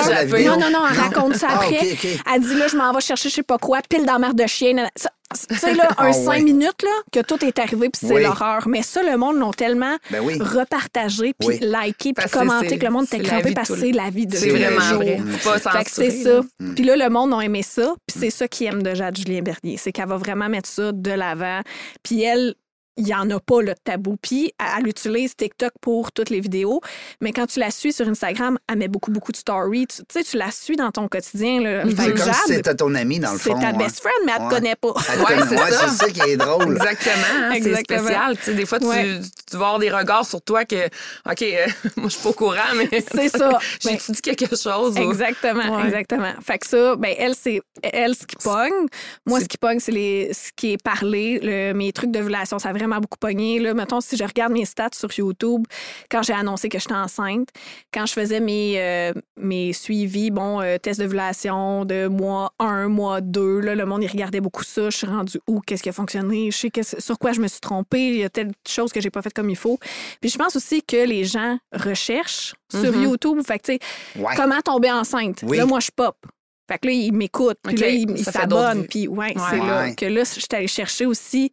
Elle. Non, non, non, elle raconte ça Ah, après. Elle dit là, je m'en vais chercher je sais pas quoi, pile dans la mer de chien. Ça- Tu sais, là, [LAUGHS] un Ah, cinq ouais. minutes, là, que tout est arrivé, puis c'est Oui. l'horreur. Mais ça, le monde l'ont tellement Ben oui. repartagé, puis Oui. liké, puis commenté que le monde c'est était la crampé vie de parce que c'est la vie de C'est tous les jours. Fait que c'est ça. là. Puis là, le monde a aimé ça. Puis c'est ça qu'ils aiment de Jade Julien Bernier. C'est qu'elle va vraiment mettre ça de l'avant. Puis elle, il n'y en a pas le tabou. Puis elle, utilise TikTok pour toutes les vidéos. Mais quand tu la suis sur Instagram, elle met beaucoup, beaucoup de stories. Tu sais, tu la suis dans ton quotidien. C'est que comme si c'était ton ami, dans le c'est fond. ta hein. best friend, mais elle Ouais. te connaît pas. Ouais, c'est ouais, ça. c'est ça qui est drôle. Exactement, hein, c'est spécial. Tu sais, des fois, tu, Ouais. tu vas avoir des regards sur toi que, OK, euh, [LAUGHS] moi, je suis pas au courant, mais. C'est ça. J'ai Mais- dit quelque chose. Exactement, Ouais. exactement. Fait que ça, ben elle, c'est elle ce qui pogne. Moi, C'est- ce qui pogne, c'est les ce qui est parlé. Le- mes trucs d'ovulation, ça a vraiment beaucoup pogné. Là, mettons, si je regarde mes stats sur YouTube, quand j'ai annoncé que j'étais enceinte, quand je faisais mes, euh, mes suivis, bon, euh, test d'ovulation de mois 1, mois 2, là, le monde, il regardait beaucoup ça. Je suis rendue où? Qu'est-ce qui a fonctionné? Je sais qu'est-ce- sur quoi je me suis trompée? Il y a telle chose que j'ai pas faite comme il faut. Puis je pense aussi que les gens recherchent sur Mhm. YouTube. Fait que, tu sais, Ouais. comment tomber enceinte? Oui. Là, moi, je pop. Fait que là, il m'écoute, puis là, il, s'abonne, puis ouais, Ouais. c'est là que là, je suis allée chercher aussi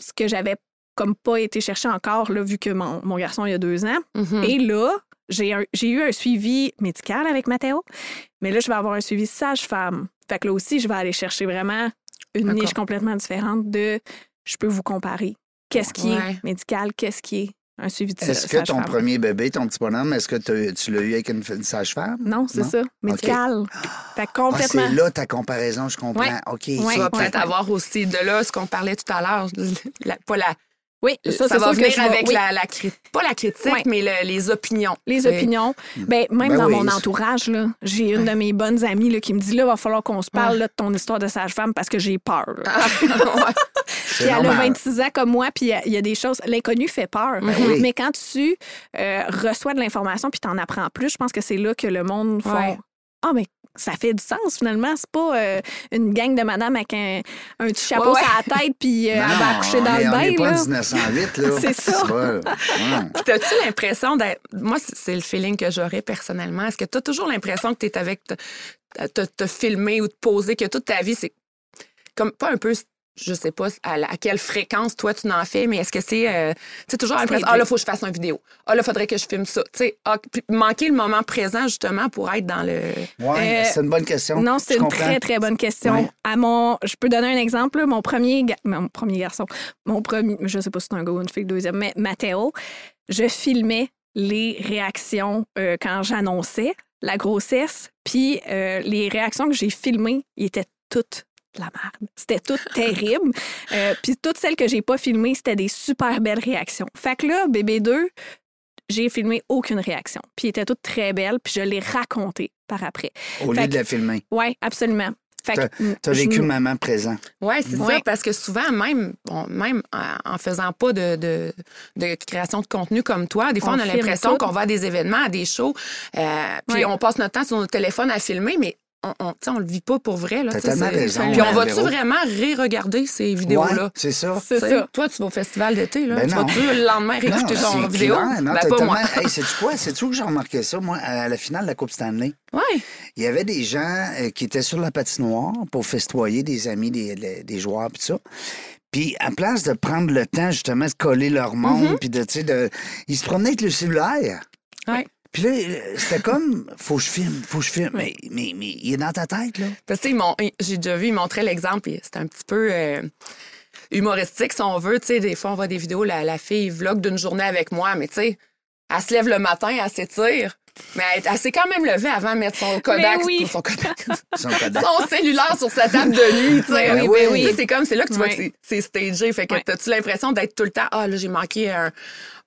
ce que j'avais comme pas été chercher encore, là, vu que mon, mon garçon, il y a deux ans. Mhm. Et là, j'ai eu un suivi médical avec Mathéo, mais là, je vais avoir un suivi sage-femme. Fait que là aussi, je vais aller chercher vraiment une niche complètement différente de je peux vous comparer. Qu'est-ce qui Ouais. est médical, qu'est-ce qui est un suivi de Est-ce que ton premier bébé, ton petit bonhomme, est-ce que tu l'as eu avec une, une sage-femme? Non, c'est ça, médical. Fait que Ah, complètement. c'est là ta comparaison, je comprends. Ouais. OK. Ouais. Tu vas Ouais. peut-être avoir aussi de là ce qu'on parlait tout à l'heure, [LAUGHS] pas la, Oui, ça, ça, va venir avec oui. la, la pas la critique, mais le- les opinions. Les opinions. Ben, même Ben dans mon entourage, j'ai une de mes bonnes amies là, qui me dit là, va falloir qu'on se parle là, de ton histoire de sage-femme parce que j'ai peur. Ah, [LAUGHS] ouais. Puis elle a normal. 26 ans comme moi, puis il y a- il y, a des choses. L'inconnu fait peur. Ben oui. Mais quand tu euh, reçois de l'information puis t'en apprends plus, je pense que c'est là que le monde fait Ouais. Ah, mais ça fait du sens finalement. C'est pas euh, une gang de madame avec un, un petit chapeau Ouais, ouais. sur la tête puis euh, Non, elle va accoucher dans le On bain. pas là. en 1908, là. [LAUGHS] C'est ça. [LAUGHS] Puis T'as-tu l'impression d'être. Moi, c'est- le feeling que j'aurais personnellement. Est-ce que tu as toujours l'impression que tu es avec. te filmer ou te poser, que toute ta vie, c'est comme pas un peu. Je sais pas à, la- à quelle fréquence toi tu n'en fais, mais est-ce que c'est. euh, sais, toujours l'impression. Stagé. Ah, là, il faut que je fasse une vidéo. Ah, là, il faudrait que je filme ça. Tu sais, ah, manquer le moment présent, justement, pour être dans le. Ouais, Euh, c'est une bonne question. Non, c'est une comprends. très, très bonne question. Ouais. À mon, je peux donner un exemple. Mon premier, ga- mon premier garçon, mon premier, je sais pas si c'est un gars ou une fille, le deuxième, mais Mathéo, je filmais les réactions euh, quand j'annonçais la grossesse, puis les réactions que j'ai filmées, ils étaient toutes de la merde. C'était tout terrible. [LAUGHS] Euh, puis toutes celles que j'ai pas filmées, c'était des super belles réactions. Fait que là, bébé 2, j'ai filmé aucune réaction. Puis ils étaient toutes très belles, puis je les raconté par après. Au Fait lieu que- de la filmer. Oui, absolument. Fait que, Tu as je- vécu maman présent. Oui, c'est Ouais. ça, parce que souvent, même, bon, même en faisant pas de, de, de création de contenu comme toi, des fois, On on, a l'impression qu'on va à des événements, à des shows, euh, puis Ouais. on passe notre temps sur notre téléphone à filmer, mais on, on, le vit pas pour vrai. Là, tellement raison, Puis on va-tu vraiment ré-regarder ces Ouais, vidéos-là? c'est ça. C'est. Toi, tu vas au festival d'été, là. Ben tu vas-tu le lendemain réécouter ton c'est vidéo? clair. Non, ben, moi. [LAUGHS] Hey, sais-tu quoi? C'est-tu où que j'ai remarqué ça, moi, à la finale de la Coupe Stanley? Ouais. Il y avait des gens euh, qui étaient sur la patinoire pour festoyer des amis des, joueurs puis tout ça. Puis, à place de prendre le temps, justement, de coller leur monde, Mm-hmm. puis de, tu sais, de... Ils se promenaient avec le cellulaire. Ouais. Puis là, euh, c'était comme, faut que je filme, faut que je filme. Mais, mais, mais il est dans ta tête, là. Parce que, j'ai déjà vu, ils montraient l'exemple, c'était un petit peu euh, humoristique, si on veut. Tu sais, des fois, on voit des vidéos, la, la fille vlog d'une journée avec moi, mais tu sais, elle se lève le matin, elle s'étire. Mais elle, elle s'est quand même levée avant de mettre son Kodak, oui. son, Kodak, [LAUGHS] Son Kodak. son cellulaire sur sa table de nuit. tu sais. Ben oui, ben oui. Tu sais, C'est comme, c'est là que tu vois que c'est- stagé. Fait que t'as-tu l'impression d'être tout le temps, ah là, j'ai manqué un-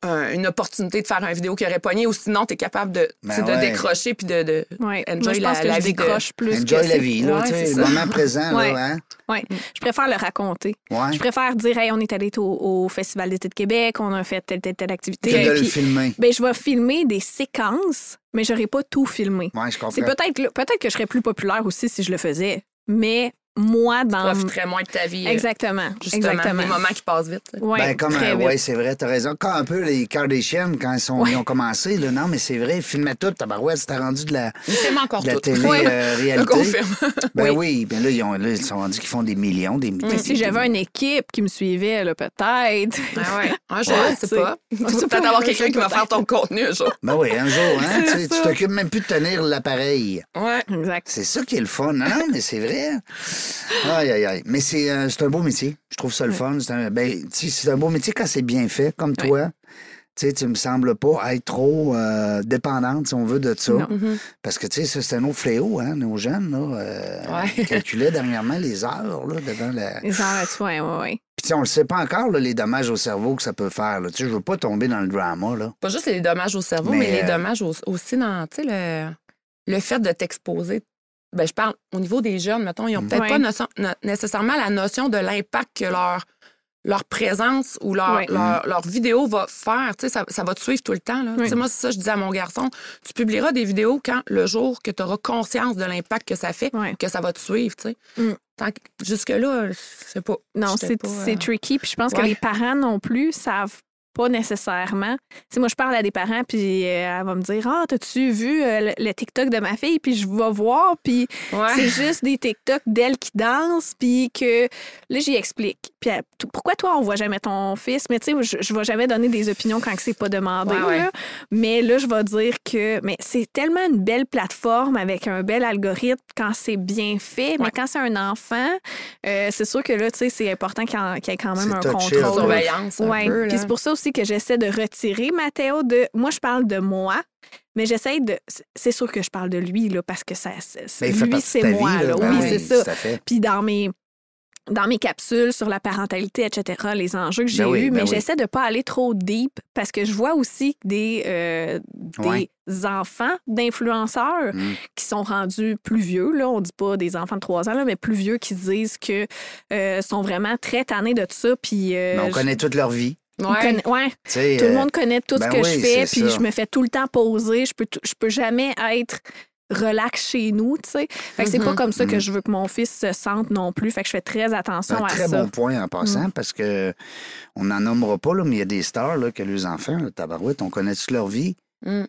un- une opportunité de faire une vidéo qui aurait pogné, ou sinon, t'es capable de, Ben tu de décrocher puis de, de Ouais. enjoy Moi, je pense la, que la je vie de- décroche plus que Enjoy la c'est- vie, là, Ouais, tu le ça. moment présent, Ouais. là, hein? Ouais. Je préfère le raconter. Ouais. Je préfère dire, hey, on est allé au, au Festival d'été de Québec, on a fait telle, telle, telle activité. Que de le filmer. ben, je vais filmer des séquences, mais je n'aurai pas tout filmé. Ouais, je comprends. C'est peut-être peut-être que je serais plus populaire aussi si je le faisais, mais moi dans. profiterais moins de ta vie. Exactement. Justement, exactement. les moments qui passent vite. tu. Ouais, ben, comme, très euh, ouais, c'est vrai, t'as raison. Comme un peu les Kardashians, quand ils, sont, ils ont commencé, là, non, mais c'est vrai, ils filmaient tout, tabarouette, c'était rendu de la, de la tout. télé Ouais. euh, [LAUGHS] Je. Ben oui, ben là, ils, ont, là, ils sont rendus qu'ils font des millions, des millions. Mais si j'avais une équipe qui me suivait, là, peut-être. Ah ouais. Un jour, [LAUGHS] Ouais, tu sais tu pas. Tu pas, peut-être [LAUGHS] avoir un quelqu'un jour, qui va faire ton contenu un jour. Ben oui, un jour, hein, tu tu t'occupes même plus de tenir l'appareil. Ouais. Exact. C'est ça qui est le fun, non, mais c'est vrai. Aïe, aïe, aïe. Mais c'est euh, c'est un beau métier. Je trouve ça le fun. C'est un, ben, un beau métier quand c'est bien fait, comme toi. Tu sais, tu me sembles pas être trop euh, dépendante, si on veut, de ça. Non. Parce que, tu sais, c'est un autre fléau, hein, nos jeunes, là. euh, Ouais. calculaient dernièrement les heures, là, devant la... Puis, Les heures à toi, ouais, ouais. tu sais, on le sait pas encore, là, les dommages au cerveau que ça peut faire, là. Tu sais, je veux pas tomber dans le drama, là. Pas juste les dommages au cerveau, Mais, mais, les dommages au- aussi dans, tu sais, le, le fait de t'exposer. Ben, je parle au niveau des jeunes, mettons, ils ont peut-être Ouais. pas notion- no- nécessairement la notion de l'impact que leur, leur présence ou leur, Ouais. leur, leur vidéo va faire. Tu sais, ça, ça va te suivre tout le temps. Là. Oui. Tu sais, Moi, c'est ça, je disais à mon garçon, tu publieras des vidéos quand le jour que tu auras conscience de l'impact que ça fait, Ouais. que ça va te suivre. tu sais. Mm. Tant que- Jusque-là, je sais pas. Non, c'est euh, tricky. Puis je pense que les parents non plus savent pas nécessairement. Sais, moi, je parle à des parents, puis euh, elle va me dire Ah, t'as-tu vu euh, le, le TikTok de ma fille? Puis je vais voir, puis Ouais. c'est juste des TikTok d'elle qui danse, puis que là, j'y explique. Puis elle, pourquoi toi, on voit jamais ton fils? Mais tu sais, je, je vais jamais donner des opinions quand c'est pas demandé. Ouais, ouais. là. Mais là, je vais dire que mais c'est tellement une belle plateforme avec un bel algorithme quand c'est bien fait. Mais Ouais. quand c'est un enfant, euh, c'est sûr que là, tu sais, c'est important qu'il y ait quand même un contrôle. ça. surveillance. peu, Puis c'est pour ça aussi que j'essaie de retirer Mathéo de. Moi, je parle de moi, mais j'essaie de. C'est sûr que je parle de lui, là, parce que ça, c'est- lui, de c'est moi. vie, là. Oui, c'est ça. Puis dans mes. Dans mes capsules sur la parentalité, etc., les enjeux que j'ai Ben oui, eus, ben mais oui. j'essaie de pas aller trop deep parce que je vois aussi des, euh, Ouais. des enfants d'influenceurs Mm. qui sont rendus plus vieux. Là. On dit pas des enfants de 3 ans, là, mais plus vieux qui disent que euh, sont vraiment très tannés de tout ça. Puis, euh, Mais on je- connaît toute leur vie. Ouais. ouais, tout le monde connaît tout ben ce que oui, je fais, puis ça. je me fais tout le temps poser. Je peux, tout- je peux jamais être relax chez nous, tu sais. Fait que c'est pas Mhm. comme ça que je veux que mon fils se sente non plus. Fait que je fais très C'est attention un à très ça. bon point en passant parce que on n'en nommera pas, là, mais il y a des stars là, que les enfants, là, tabarouette, on connaît toute leur vie, Mm.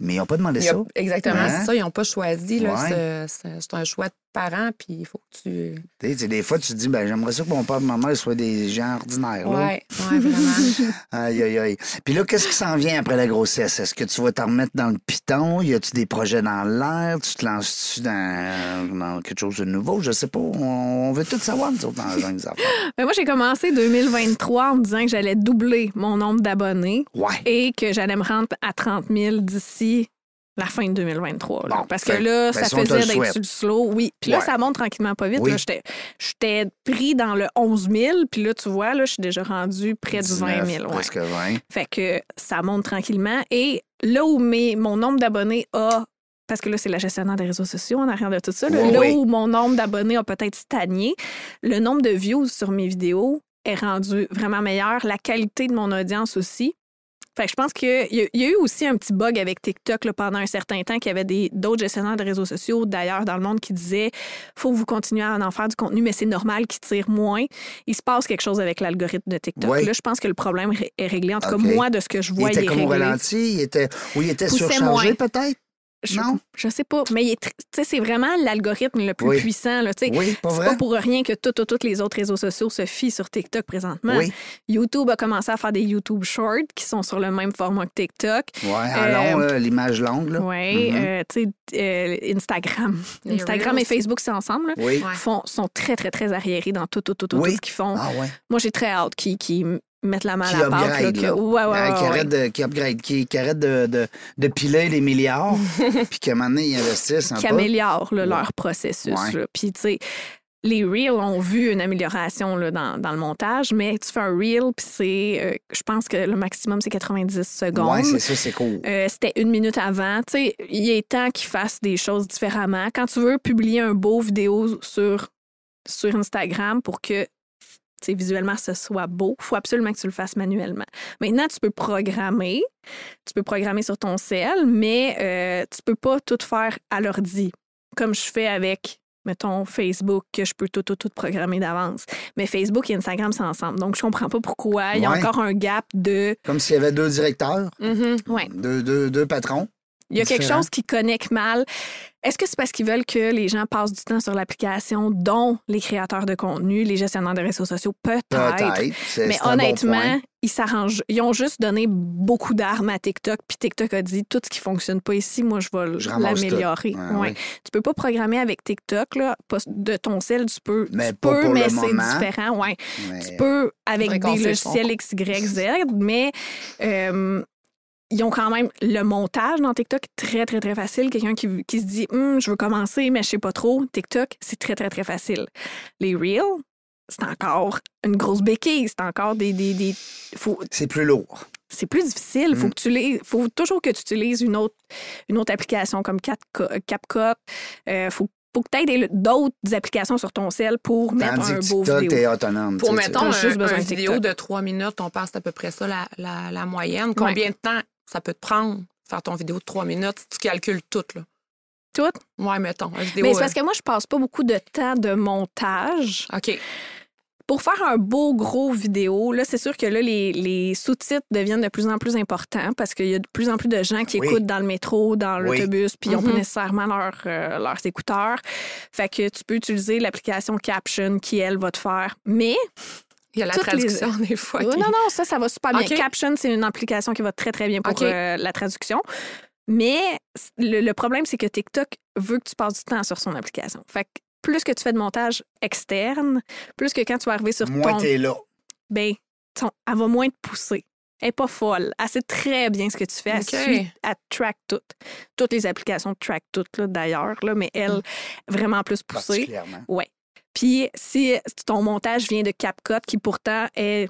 mais ils n'ont pas demandé a- ça. exactement, Hein? c'est ça. Ils n'ont pas choisi. Ouais. c'est- C'est c'est un choix de parents, puis il faut que tu. Tu sais, tu sais, des fois, tu te dis, ben, j'aimerais ça que mon père et ma mère soient des gens ordinaires. Là. Ouais, ouais, vraiment. [LAUGHS] Aïe, aïe, aïe. Puis là, qu'est-ce qui s'en vient après la grossesse? Est-ce que tu vas t'en remettre dans le piton? Y a-tu des projets dans l'air? Tu te lances-tu dans, dans quelque chose de nouveau? Je sais pas. On, veut tout savoir, nous autres, dans des affaires. [LAUGHS] Ben, moi, j'ai commencé 2023 en me disant que j'allais doubler mon nombre d'abonnés Ouais. et que j'allais me rendre à 30 000 d'ici la fin de 2023. là. Bon, Parce que là, ben, ça si faisait d'être sur le slow. Oui. Puis là, Ouais. ça monte tranquillement pas vite. Oui. J'étais- pris dans le 11 000. Puis là, tu vois, là, je suis déjà rendu près du 20 000. ouais. Presque 20. Fait que ça monte tranquillement. Et là où mes, mon nombre d'abonnés a. Parce que là, c'est la gestionnaire des réseaux sociaux en arrière de tout ça. là. Oui, là oui. où mon nombre d'abonnés a peut-être stagné, le nombre de views sur mes vidéos est rendu vraiment meilleur. La qualité de mon audience aussi. Fait que je pense qu'il y, a- il y a eu aussi un petit bug avec TikTok là, pendant un certain temps, qu'il y avait d'autres gestionnaires de réseaux sociaux d'ailleurs dans le monde qui disaient faut que vous continuez à en faire du contenu, mais c'est normal qu'ils tirent moins. Il se passe quelque chose avec l'algorithme de TikTok. Là, je pense que le problème est réglé. En tout cas, moi, de ce que je Il vois, était il est comme au réglé. ralenti? Il était, oui, il était surchargé, peut-être? Je, Non? je sais pas, mais c'est vraiment l'algorithme le plus Oui. puissant. Là. Oui, pas c'est pas pour rien que tous les autres réseaux sociaux se fient sur TikTok présentement. Oui. YouTube a commencé à faire des YouTube Shorts qui sont sur le même format que TikTok. Oui, en Euh, l'image longue. Oui, Mhm. euh, tu sais, euh, Instagram. Les Instagram Reels. et Facebook, c'est ensemble. là, Oui. Font, sont très, très, très arriérés dans tout, tout, tout, tout, Oui. tout ce qu'ils font. Ah, ouais. Moi, j'ai très hâte qu'ils qu'ils mettent la main à la pâte. upgrade, que- là. Ouais, ouais, ouais, qui, arrête de, qui upgrade, qui, qui arrête de, de, de piler les milliards, [LAUGHS] puis qu'à un moment donné, ils investissent qui améliorent là, leur processus. Puis, tu sais, les Reels ont vu une amélioration là, dans, dans le montage, mais tu fais un Reel, puis c'est, euh, je pense que le maximum, c'est 90 secondes. Oui, c'est ça, c'est cool. Euh, C'était une minute avant. Tu sais, il est temps qu'ils fassent des choses différemment. Quand tu veux publier un beau vidéo sur, sur Instagram pour que visuellement ce soit beau, il faut absolument que tu le fasses manuellement. Maintenant, tu peux programmer. Tu peux programmer sur ton cell, mais euh, tu peux pas tout faire à l'ordi, comme je fais avec mettons, Facebook, que je peux tout, tout, tout programmer d'avance. Mais Facebook et Instagram, c'est ensemble. Donc, je comprends pas pourquoi il y a Ouais. encore un gap de. Comme s'il y avait deux directeurs. Ouais. deux, deux, deux patrons. Il y a quelque chose qui connecte mal. Est-ce que c'est parce qu'ils veulent que les gens passent du temps sur l'application, dont les créateurs de contenu, les gestionnaires de réseaux sociaux? Peut-être. C'est- Mais bon honnêtement, point. ils s'arrangent. Ils ont juste donné beaucoup d'armes à TikTok, puis TikTok a dit tout ce qui fonctionne pas ici, moi je vais l'améliorer. tout. Ouais, Ouais. ouais. Tu peux pas programmer avec TikTok là, pas de ton cell, tu peux, Mais tu peux, mais le c'est moment. différent. Ouais. Mais- Tu peux avec des logiciels X, Y, Z, mais euh, ils ont quand même le montage dans TikTok très, très, très facile. Quelqu'un qui, qui se dit Hum, je veux commencer, mais je sais pas trop. TikTok, c'est très, très, très facile. Les Reels, c'est encore une grosse béquille. C'est encore des. des, des- faut, C'est plus lourd. c'est plus difficile. Faut Mm. que tu les- faut toujours que tu utilises une autre, une autre application comme CapCut. Euh, faut, faut que tu aies d'autres applications sur ton cell pour mettre Tandis un que beau TikTok, vidéo. t'es autonome. Pour, mettons, un, juste besoin un de vidéo TikTok. de trois minutes, on passe à peu près ça, la, la- la moyenne. Combien de temps ça peut te prendre faire ton vidéo de trois minutes si tu calcules tout, là? Tout? Ouais, mettons. Une vidéo, Mais c'est parce euh, que moi, je passe pas beaucoup de temps de montage. OK. Pour faire un beau gros vidéo, là, c'est sûr que là, les, les sous-titres deviennent de plus en plus importants parce qu'il y a de plus en plus de gens qui Oui. écoutent dans le métro, dans Oui. l'autobus, puis ils n'ont Mhm. pas nécessairement leur, euh, leurs écouteurs. Fait que tu peux utiliser l'application Caption qui, elle, va te faire. Mais Il y a la Toutes les- traduction des fois. Qui- non, non, ça, ça va super bien. OK. Caption, c'est une application qui va très, très bien pour euh, la traduction. Mais le, le problème, c'est que TikTok veut que tu passes du temps sur son application. Fait que plus que tu fais de montage externe, plus que quand tu vas arriver sur Moi, ton... t'es là. Ben, ton- elle va moins te pousser. Elle n'est pas folle. Elle sait très bien ce que tu fais. Elle OK. suit, elle track tout. Toutes les applications track toutes, là, d'ailleurs, là, mais elle, vraiment plus poussée. Particulièrement. Puis si ton montage vient de CapCut, qui pourtant est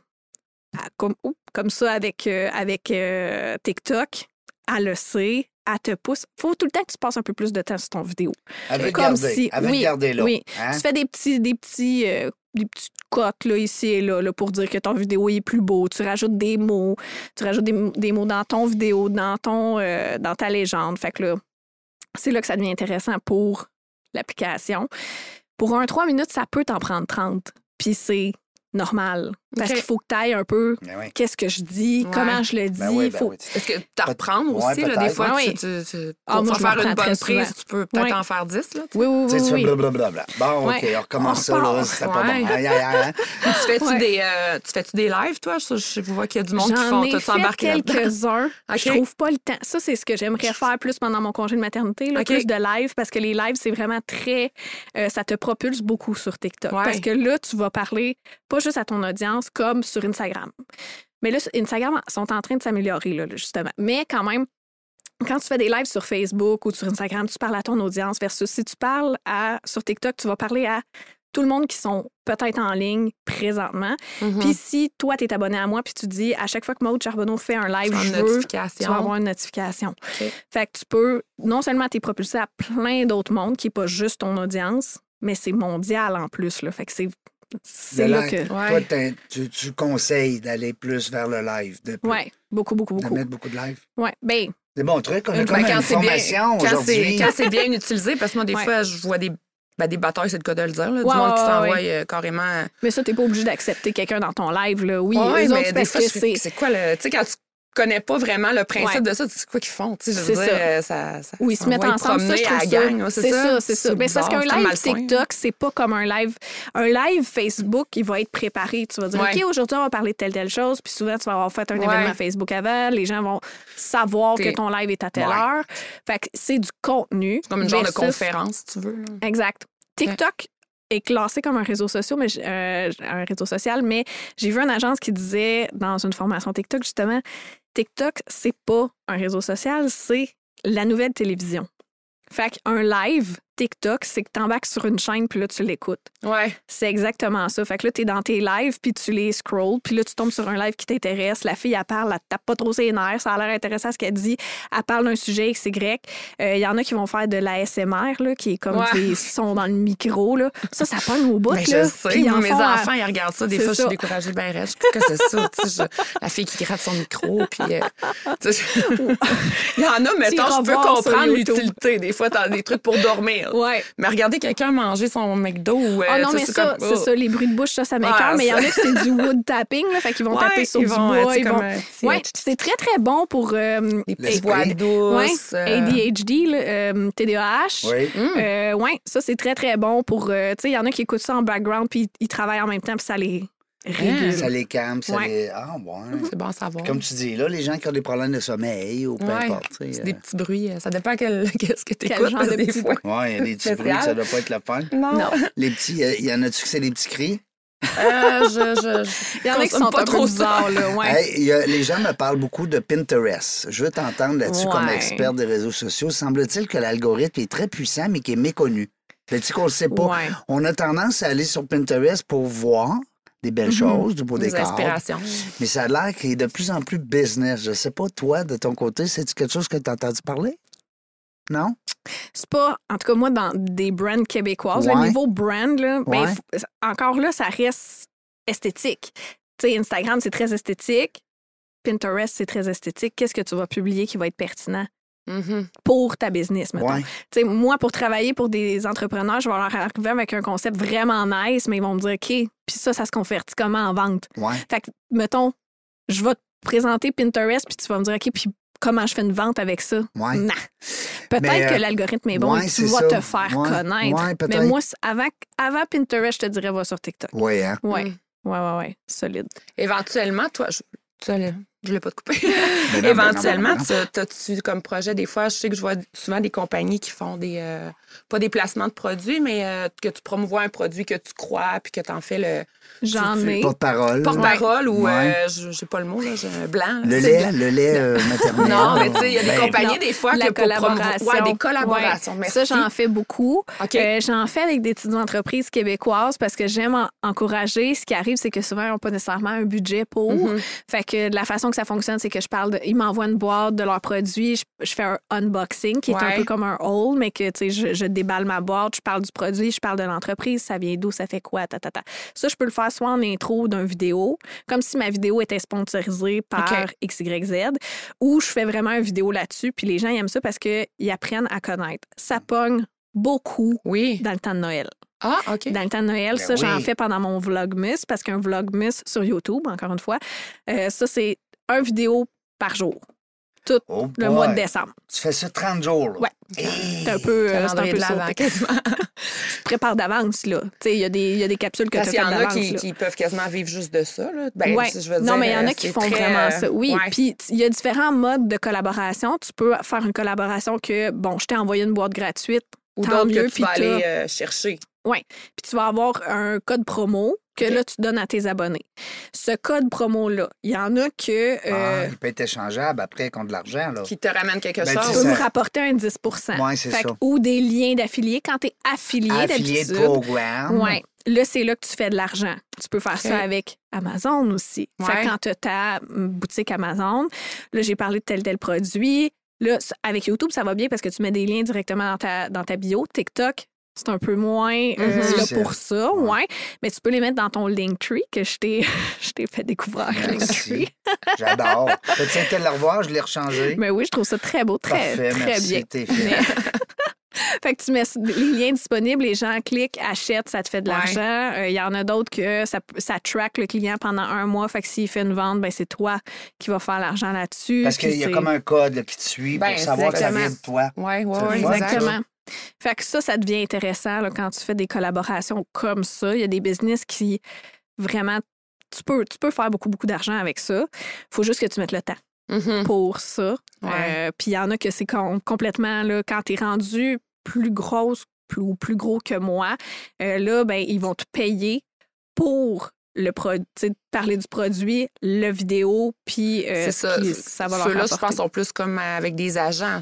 comme, comme ça avec, euh, avec euh, TikTok, elle le sait, elle te pousse. faut tout le temps que tu passes un peu plus de temps sur ton vidéo. Te Comme garder. si- te oui, garder là. oui. Hein? Tu fais des petits, des petits, euh, des petites cotes là, ici et là, là, pour dire que ton vidéo est plus beau. Tu rajoutes des mots, tu rajoutes des, des mots dans ton vidéo, dans ton, euh, dans ta légende. Fait que là, c'est là que ça devient intéressant pour l'application. Pour un 3 minutes, ça peut t'en prendre 30. Puis c'est normal. Parce qu'il faut que tu ailles un peu Ben oui. qu'est-ce que je dis, Ouais. comment je le dis. Ben oui, ben faut... oui. Est-ce que t'as reprendre Ouais, aussi, là, des fois, Ouais, tu, tu- tu- Ah, pour moi, faire une bonne prise, souvent. tu peux peut-être Ouais. en faire 10. Là, tu Oui, oui, Tu sais, oui. tu oui. fais blablabla. Bon, OK, on recommence On ça, là. C'était pas bon. Aïe, aïe, aïe. [LAUGHS] Tu fais-tu Ouais. des, euh, tu fais-tu des lives, toi? Je, vois qu'il y a du monde qui J'en font. ai T'as-tu fait embarqué là-dedans? quelques-uns. [LAUGHS] Je trouve pas le temps. Ça, c'est ce que j'aimerais faire plus pendant mon congé de maternité, plus de live, parce que les lives, c'est vraiment très... euh, ça te propulse beaucoup sur TikTok. Parce que là, tu vas parler pas juste à ton audience, comme sur Instagram. Mais là, Instagram sont en train de s'améliorer, là, justement. Mais quand même, quand tu fais des lives sur Facebook ou sur Instagram, tu parles à ton audience versus si tu parles à, sur TikTok, tu vas parler à tout le monde qui sont peut-être en ligne présentement. Mhm. Puis si toi, tu es abonné à moi, puis tu dis à chaque fois que Maud Charbonneau fait un live, je une veux, tu vas avoir une notification. OK. Fait que tu peux, non seulement t'es propulsé à plein d'autres mondes, qui n'est pas juste ton audience, mais c'est mondial en plus. Là. Fait que c'est, c'est là que. Ouais. Toi, tu, tu conseilles d'aller plus vers le live, de, Ouais, beaucoup, beaucoup, de beaucoup. mettre beaucoup de live. Ouais, ben, Des bons trucs. On a Ben, comme quand une c'est bien, formation c'est, aujourd'hui. quand c'est bien utilisé, parce que moi, des Ouais. fois, je vois des, ben, des batailles, c'est le cas de le dire, là, du Ouais, monde qui s'envoie ouais. euh, carrément. mais ça, t'es pas obligé d'accepter quelqu'un dans ton live. Là. Oui, Ouais, mais autres, des parce fois, que c'est. c'est quoi le. Tu sais, quand tu connais pas vraiment le principe Ouais. de ça, c'est quoi qu'ils font? C'est ça. euh, ça, ça, Oui, ils se mettent ensemble. Ça, je trouve c'est ça, c'est ça. Mais c'est parce qu'un live. TikTok, c'est pas comme un live. Un live Facebook, il va être préparé. Tu vas dire, Ouais. OK, aujourd'hui, on va parler de telle, telle chose. Puis souvent, tu vas avoir fait un Ouais. événement Facebook avant. Les gens vont savoir que ton live est à telle heure. Fait que c'est du contenu. C'est comme une genre de conférence, si tu veux. là. Exact. TikTok est classé comme un réseau social, mais euh, un réseau social, mais j'ai vu une agence qui disait dans une formation TikTok justement, TikTok c'est pas un réseau social, c'est la nouvelle télévision. Fait qu'un live TikTok, c'est que t'embarques sur une chaîne puis là tu l'écoutes. Ouais. C'est exactement ça. Fait que là, t'es dans tes lives, puis tu les scrolls, puis là, tu tombes sur un live qui t'intéresse. La fille, elle parle, elle tape pas trop ses nerfs, ça a l'air intéressant ce qu'elle dit. Elle parle d'un sujet XY. Euh, Il y en a qui vont faire de l'ASMR, là, qui est comme Ouais. des [LAUGHS] sons dans le micro. Là. Ça, ça pogne au bout. Ben, là. je sais, Puis ils moi, en mes font enfants, ils regardent ça. Des fois, je suis découragée, ben reste. Je trouve que c'est ça. tu sais, je- la fille qui gratte son micro. Puis, euh, [LAUGHS] il y en a, mettons, je peux comprendre l'utilité. Des fois, t'as des trucs pour dormir. Ouais. Mais regardez quelqu'un manger son McDo ou. euh, Ah non, tu sais, mais c'est ça, comme- c'est ça, les bruits de bouche, ça, ça m'écoeure. Ah, mais il y en a que c'est du wood tapping, là, fait qu'ils vont Ouais, taper sur ils du vont, bois. Ouais, euh, c'est très, très bon pour euh, Des petites voix ouais, douces. ADHD, là, euh, TDAH. Oui. Euh, ouais, ça, c'est très, très bon pour. euh, tu sais, il y en a qui écoutent ça en background puis ils travaillent en même temps puis ça les régule. Ça les calme, ça Ouais. les. Ah, bon. C'est bon à savoir. Comme tu dis, là, les gens qui ont des problèmes de sommeil ou peu Ouais. importe. tu sais, C'est euh, des petits bruits. euh, Ça dépend quel, [LAUGHS] qu'est-ce que tu Quel écoutes. genre de des petits fois. Ouais, il y a des petits bruits, ça doit pas être le fun. Non. Non. [LAUGHS] Les petits, euh, il y en a-tu que c'est des petits cris? Euh, je, je, je Il y en a qui sont pas trop bizarres, là. [LAUGHS] Ouais. Hey, il y a- les gens me parlent beaucoup de Pinterest. Je veux t'entendre là-dessus comme expert des réseaux sociaux. Semble-t-il que l'algorithme est très puissant, mais qui est méconnu. Sais-tu qu'on le sait pas? Ouais. On a tendance à aller sur Pinterest pour voir des belles Mhm. choses, du beau Des décor. inspirations. Mais ça a l'air qu'il est de plus en plus business. Je sais pas, toi, de ton côté, c'est-tu quelque chose que tu as entendu parler? Non? C'est pas, en tout cas, moi, dans des brands québécoises, Ouais. le niveau brand, là, ben, Ouais. encore là, ça reste esthétique. Tu sais, Instagram, c'est très esthétique. Pinterest, c'est très esthétique. Qu'est-ce que tu vas publier qui va être pertinent? Mhm. pour ta business, mettons? Ouais. Moi, pour travailler pour des entrepreneurs, je vais leur arriver avec un concept vraiment nice, mais ils vont me dire, OK, puis ça, ça se convertit comment en vente? Ouais. Fait que, mettons, je vais te présenter Pinterest, puis tu vas me dire, OK, puis comment je fais une vente avec ça? Ouais. Non. Peut-être Mais, euh, que l'algorithme est bon ouais, et tu vas ça. te faire Ouais, connaître. mais moi, avant, avant Pinterest, je te dirais, va sur TikTok. Oui, hein? Ouais. Mm. Ouais, ouais, ouais. Solide. Éventuellement, toi, je, je voulais pas te couper. [LAUGHS] Non, non, Éventuellement, tu as-tu comme projet, des fois, je sais que je vois souvent des compagnies qui font des, euh, pas des placements de produits, mais euh, que tu promouvois un produit que tu crois, puis que tu en fais le J'en ai. Porte-parole. porte-parole ou, Ouais. euh, je j'ai pas le mot, là, j'ai un blanc. là, Le lait, blanc. le lait maternel. Non, mais tu sais, il y a des Ben, compagnies, non. des fois, La que pour collaboration. Ouais, des collaborations. Ouais. Merci. Ça, j'en fais beaucoup. Euh, j'en fais avec des petites entreprises québécoises parce que j'aime en- encourager. Ce qui arrive, c'est que souvent, ils n'ont pas nécessairement un budget pour. Mhm. Fait que la façon que ça fonctionne, c'est que je parle de. Ils m'envoient une boîte de leurs produits, je, je fais un unboxing qui est un peu comme un haul, mais que, tu sais, je, je déballe ma boîte, je parle du produit, je parle de l'entreprise, ça vient d'où, ça fait quoi, ta, ta, ta. Ça, je peux le faire soit en intro d'une vidéo, comme si ma vidéo était sponsorisée par. XYZ, ou je fais vraiment une vidéo là-dessus, puis les gens ils aiment ça parce qu'ils apprennent à connaître. Ça pogne beaucoup Oui. dans le temps de Noël. Ah, OK. Dans le temps de Noël, Ben ça, j'en fais pendant mon Vlogmas, parce qu'un Vlogmas sur YouTube, encore une fois, euh, ça, c'est un vidéo par jour, Oh le boy. mois de décembre. Tu fais ça 30 jours. là. Ouais. Hey. C'est un peu, euh, c'est un peu quasiment. [LAUGHS] Tu te prépares d'avance, là. Tu sais, il y, a des- il y a des capsules que tu Parce qu'il y en a qui, qui peuvent quasiment vivre juste de ça. Là. Ben, Ouais. si je veux non, dire, mais il y en euh, a qui c'est font très, vraiment euh, ça. Oui, ouais. puis il y a différents modes de collaboration. Tu peux faire une collaboration que, bon, je t'ai envoyé une boîte gratuite, Ou tant d'autres mieux, que tu puis vas aller euh, chercher. puis tu vas avoir un code promo que là, tu donnes à tes abonnés. Ce code promo-là, il y en a que... Ah, euh, il peut être échangeable après contre de l'argent. Là. Qui te ramène quelque Ben, tu tu chose. peux ça- me rapporter un 10 Ouais, c'est Fait que- ça. Ou des liens d'affiliés. Quand tu es affilié, Affilié d'habitude, programme. ouais, là, c'est là que tu fais de l'argent. Tu peux faire ça avec Amazon aussi. Fait Ouais. que quand tu as ta mm, boutique Amazon, là, j'ai parlé de tel, tel produit. Là, avec YouTube, ça va bien parce que tu mets des liens directement dans ta, dans ta bio. TikTok, c'est un peu moins euh, Mhm. là pour ça, ouais. Mais tu peux les mettre dans ton Linktree que je t'ai [LAUGHS] je t'ai fait découvrir. Linktree. [LAUGHS] J'adore. Été le revoir? Je l'ai rechangé. Mais oui, je trouve ça très beau, très, Parfait, très merci. bien. Mais- [LAUGHS] fait que tu mets les liens disponibles, les gens cliquent, achètent, ça te fait de Ouais. l'argent. Euh, Il y en a d'autres que ça, ça track le client pendant un mois. Fait que s'il fait une vente, ben c'est toi qui vas faire l'argent là-dessus. Parce qu'il y a comme un code là, qui te suit Ben, pour savoir que ça vient de toi. Oui, oui, fun, Exactement. Fait que ça, ça devient intéressant là, quand tu fais des collaborations comme ça. Il y a des business qui vraiment. Tu peux, tu peux faire beaucoup, beaucoup d'argent avec ça. faut juste que tu mettes le temps Mhm. pour ça. Euh, Puis il y en a que c'est com- complètement, là, quand tu es rendu plus grosse plus, ou plus gros que moi, euh, là, ben, ils vont te payer pour le produit, parler du produit, le vidéo, puis euh, C'est ça. va leur Ceux-là, je pense, sont plus comme avec des agents.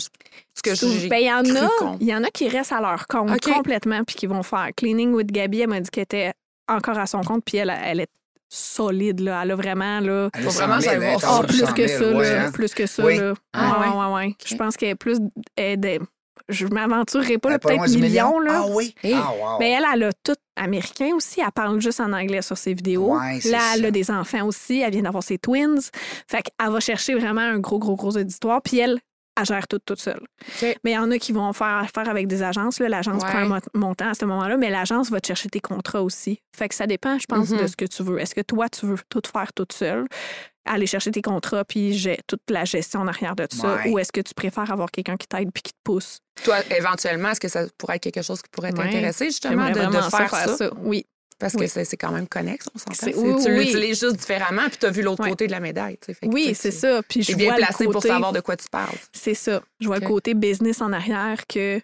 Ce que j'ai ben, il y en a, il y en a qui restent à leur compte complètement puis qui vont faire cleaning with Gabi. Elle m'a dit qu'elle était encore à son compte puis elle, elle est solide là. Elle a vraiment là. Elle Faut vraiment 100 000, j'aille voir Ah, plus 100 que 000, ça, ouais, là, hein? plus que ça. Oui. Là. Ah, ouais, ouais, ouais. Je pense qu'elle est plus. elle je m'aventurerai pas, peut-être millions. million. Là. Ah oui? Hey. Ah, wow. Mais elle, elle a tout américain aussi. Elle parle juste en anglais sur ses vidéos. Ouais, Là, elle a des enfants aussi. Elle vient d'avoir ses twins. Fait qu'elle va chercher vraiment un gros, gros, gros auditoire. Puis elle, elle gère tout toute seule. Mais il y en a qui vont faire affaire avec des agences. L'agence Ouais. prend un mo- montant à ce moment-là, mais l'agence va te chercher tes contrats aussi. Fait que ça dépend, je pense, Mhm. de ce que tu veux. Est-ce que toi, tu veux tout faire toute seule, aller chercher tes contrats, puis j'ai toute la gestion en arrière de tout ça, ou est-ce que tu préfères avoir quelqu'un qui t'aide puis qui te pousse? Toi, éventuellement, est-ce que ça pourrait être quelque chose qui pourrait Ouais. t'intéresser, justement, de, faire, ça? Oui. Parce que Oui. c'est c'est quand même connexe, on s'entend. Oui, tu oui. l'utilises juste différemment, puis tu as vu l'autre côté de la médaille. Fait que, Oui, c'est ça. Puis Tu je es bien vois le placé pour côté- savoir de quoi tu parles. C'est ça. Je vois le côté business en arrière que,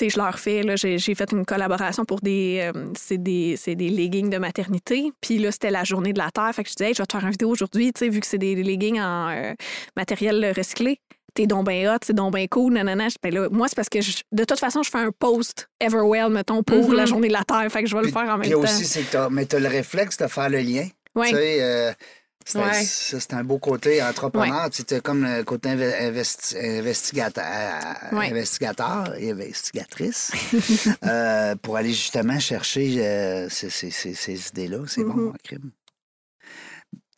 je leur fais, j'ai fait une collaboration pour des, euh, c'est des, c'est des leggings de maternité. Puis là, c'était la journée de la Terre. Fait que je disais, hey, je vais te faire une vidéo aujourd'hui, tu sais, vu que c'est des leggings en euh, matériel recyclé. T'es donc ben hot, c'est donc cool, nanana. Ben là, moi, c'est parce que je- de toute façon, je fais un post Everwell, mettons, pour Mhm. la journée de la Terre. Fait que je vais le faire en même temps. aussi, c'est que t'as, mais tu as le réflexe de faire le lien. Ouais. Tu sais, euh, c'est, un- Ouais. ça, c'est un beau côté entrepreneur. Tu sais, comme le côté investi- investigateur, euh, Ouais. investigateur et investigatrice [LAUGHS] euh, pour aller justement chercher euh, ces, ces- ces- ces idées-là. C'est bon, Mhm. en crime.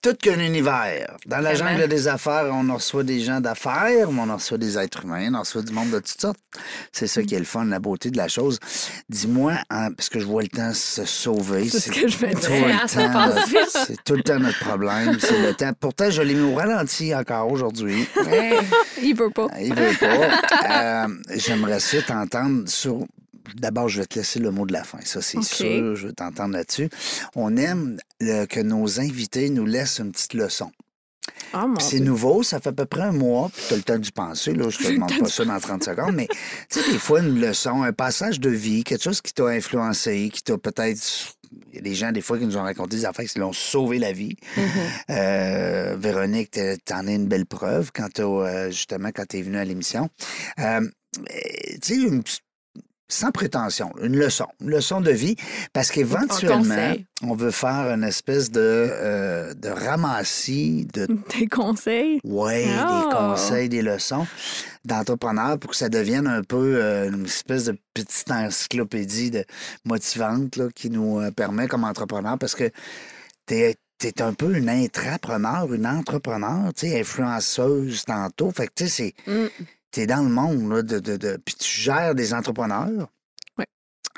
Tout qu'un univers. Dans la jungle des affaires, on en reçoit des gens d'affaires, mais on en reçoit des êtres humains, on en reçoit du monde de toutes sortes. C'est ça qui est le fun, la beauté de la chose. Dis-moi, hein, parce que je vois le temps se sauver. C'est ce que je vais tout dire. vite. C'est tout le temps notre problème. C'est le temps. Pourtant, je l'ai mis au ralenti encore aujourd'hui. [LAUGHS] Il veut pas. Il veut pas. Euh, J'aimerais ça t'entendre sur. D'abord, je vais te laisser le mot de la fin. Ça, c'est sûr. Je vais t'entendre là-dessus. On aime euh, que nos invités nous laissent une petite leçon. Ah, c'est nouveau, ça fait à peu près un mois, puis tu as le temps d'y penser, là, je te demande pas ça dans 30 secondes, mais tu sais, des fois, une leçon, un passage de vie, quelque chose qui t'a influencé, qui t'a peut-être... Il y a des gens, des fois, qui nous ont raconté des affaires qui leur ont sauvé la vie. Euh, Véronique, t'en es une belle preuve quand t'as, euh, justement, quand t'es venue à l'émission. Euh, tu sais, une petite- sans prétention, une leçon, une leçon de vie, parce qu'éventuellement, on veut faire une espèce de, euh, de ramassis de [LAUGHS] Des conseils? oui, Ah! des conseils, des leçons d'entrepreneurs pour que ça devienne un peu euh, une espèce de petite encyclopédie de motivante là, qui nous euh, permet comme entrepreneur parce que tu es, un peu une intrapreneur, une entrepreneur, tu sais, influenceuse tantôt. Fait que tu sais, c'est Mm. Tu es dans le monde là, de, de, de- Puis tu gères des entrepreneurs. Ouais.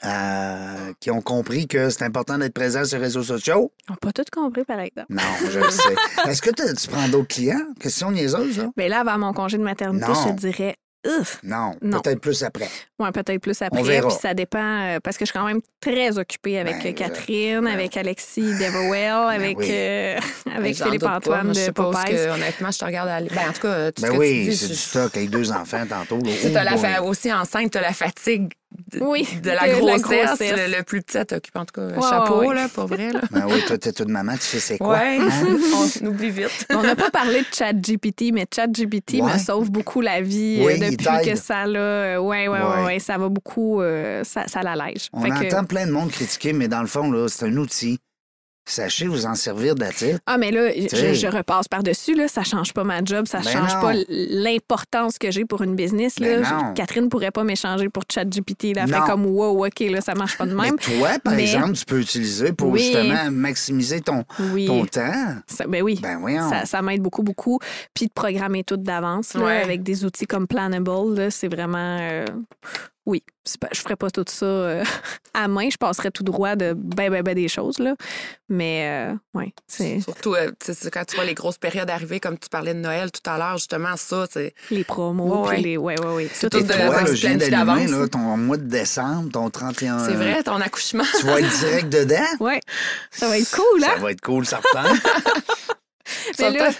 euh, qui ont compris que c'est important d'être présent sur les réseaux sociaux. On n'a pas tout compris, par exemple. Non, je le sais. [LAUGHS] Est-ce que tu prends d'autres clients? Question niaiseuse, là? Mais là, avant mon congé de maternité, Non. je te dirais, ouf, Non, Non. peut-être plus après. ouais, peut-être plus après. On verra. Puis ça dépend, euh, parce que je suis quand même très occupée avec Ben, euh, Catherine, ben, avec Alexis Deverwell, avec, oui. euh, [LAUGHS] avec Philippe-Antoine de Popeyes. honnêtement, je te regarde aller. Ben, en tout cas, tout ce Ben que oui, tu dis, c'est je- du stock avec deux enfants tantôt. Tu Oh as la boy. fa- aussi enceinte, tu as la fatigue de, Oui, de la de la grossesse. Le, le plus petit, elle t'occupe en tout cas. Ouais, chapeau, là, pas vrai. Là. [LAUGHS] Ben oui, toi, t'es toute maman, tu sais c'est quoi. Ouais, hein? [LAUGHS] on oublie vite. On n'a pas parlé de ChatGPT, mais ChatGPT Ouais. me sauve beaucoup la vie Oui, euh, depuis que ça l'a. euh, ouais, ouais, Ouais. ça va beaucoup. euh, ça ça l'allège. On Fait que- entend plein de monde critiquer, mais dans le fond, là, c'est un outil. Sachez vous en servir d'attitude. Ah, mais là, je, je repasse par-dessus. Là, ça change pas ma job, ça Ben change non. pas l'importance que j'ai pour une business. Ben Là. non. Catherine pourrait pas m'échanger pour ChatGPT. Elle fait comme wow, OK, là, ça marche pas de Mais même. toi, par Mais- exemple, tu peux utiliser pour Oui. justement maximiser ton, Oui. ton temps. Ça- ben oui. Ben voyons. Ça, ça m'aide beaucoup, beaucoup. Puis de programmer tout d'avance Ouais. avec des outils comme Planable, là, c'est vraiment. euh, oui, pas- je ferais pas tout ça euh, [LAUGHS] à main. Je passerais tout droit de ben, ben, ben des choses. Là. Mais, euh, ouais, c'est Surtout, euh, quand tu vois les grosses périodes arriver, comme tu parlais de Noël tout à l'heure, justement, ça, c'est. les promos. Ouais, puis les. Ouais, ouais, ouais. Tout tout est de- toi, là, je viens là, ton mois de décembre, ton 31... C'est vrai, ton accouchement. Tu vas être direct dedans? Ouais, ça va être cool, hein? Ça va être cool, ça reprend. [LAUGHS] Mais là,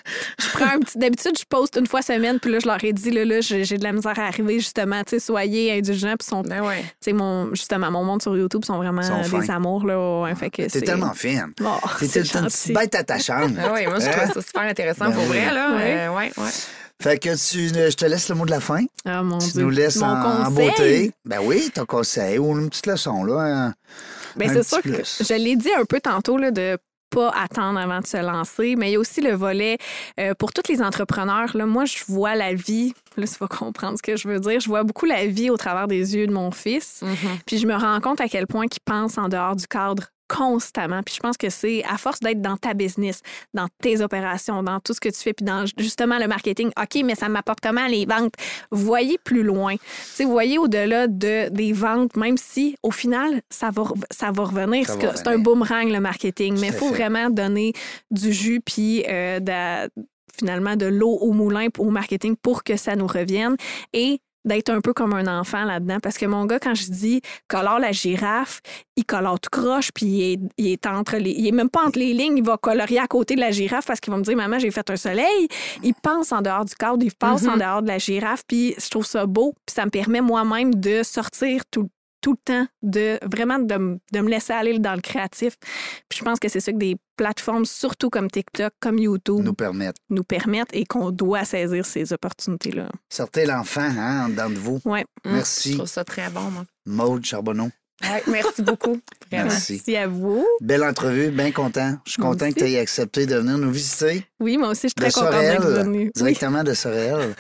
je prends un petit. D'habitude, je poste une fois semaine, puis là, je leur ai dit, là, là, j'ai j'ai de la misère à arriver, justement. Tu sais, soyez indulgents, puis sont. Ben ouais. Tu sais, mon, justement, mon monde sur YouTube sont vraiment Sont des amours, là. ouais, fait que T'es c'est- tellement fine. Oh, T'es c'est une petite bête attachante. Ben oui, moi, je Hein? trouve ça super intéressant Ben pour oui. vrai, là. Ouais. Euh, ouais, ouais. Fait que tu, je te laisse le mot de la fin. Ah, mon Tu Dieu. nous laisses Mon en, en conseil? beauté. Ben oui, ton conseil ou une petite leçon, là. un- Ben, un c'est sûr que plus. je l'ai dit un peu tantôt là, de pas attendre avant de se lancer, mais il y a aussi le volet euh, pour tous les entrepreneurs. Là, moi, je vois la vie. Là, tu vas comprendre ce que je veux dire. Je vois beaucoup la vie au travers des yeux de mon fils. Mhm. Puis je me rends compte à quel point il pense en dehors du cadre constamment. Puis je pense que c'est à force d'être dans ta business, dans tes opérations, dans tout ce que tu fais, puis dans justement le marketing. OK, mais ça m'apporte comment les ventes? Voyez plus loin. Tu sais, voyez au-delà de, des ventes, même si au final, ça va, ça va revenir. C'est un boomerang, le marketing. Mais il faut fait. vraiment donner du jus, puis euh, de- finalement de l'eau au moulin au marketing pour que ça nous revienne. Et d'être un peu comme un enfant là-dedans. Parce que mon gars, quand je dis colore la girafe, il colore tout croche, puis il est, il est entre les. Il est même pas entre les lignes, il va colorier à côté de la girafe parce qu'il va me dire Maman, j'ai fait un soleil. Il pense en dehors du cadre, il passe en dehors de la girafe, puis je trouve ça beau, puis ça me permet moi-même de sortir tout, tout le temps, de vraiment de, me laisser aller dans le créatif. Puis je pense que c'est ça que des plateformes, surtout comme TikTok, comme YouTube, Nous nous, permettre. permettent et qu'on doit saisir ces opportunités-là. Sortez l'enfant, hein, en dedans de vous. Ouais. Mm. Merci. Je trouve ça très bon, moi. Maude Charbonneau. Ouais, merci beaucoup. Vraiment. Merci. Merci à vous. Belle entrevue, bien content. Je suis Moi content que tu aies accepté de venir nous visiter Oui, moi aussi, je suis très contente d'être. Oui. directement de Sorel.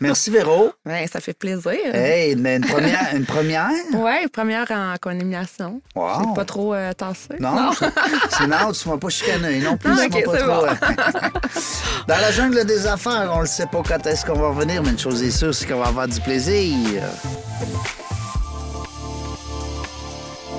Merci Véro. [LAUGHS] Ouais, ça fait plaisir. Hey, mais une première, une première? Ouais, première en co-animation. Wow. C'est pas trop euh, tassé. Non, c'est non, tu m'as pas chicané non plus. [LAUGHS] Non, pas trop, euh, [LAUGHS] Dans la jungle des affaires, on ne sait pas quand est-ce qu'on va revenir, mais une chose est sûre, c'est qu'on va avoir du plaisir.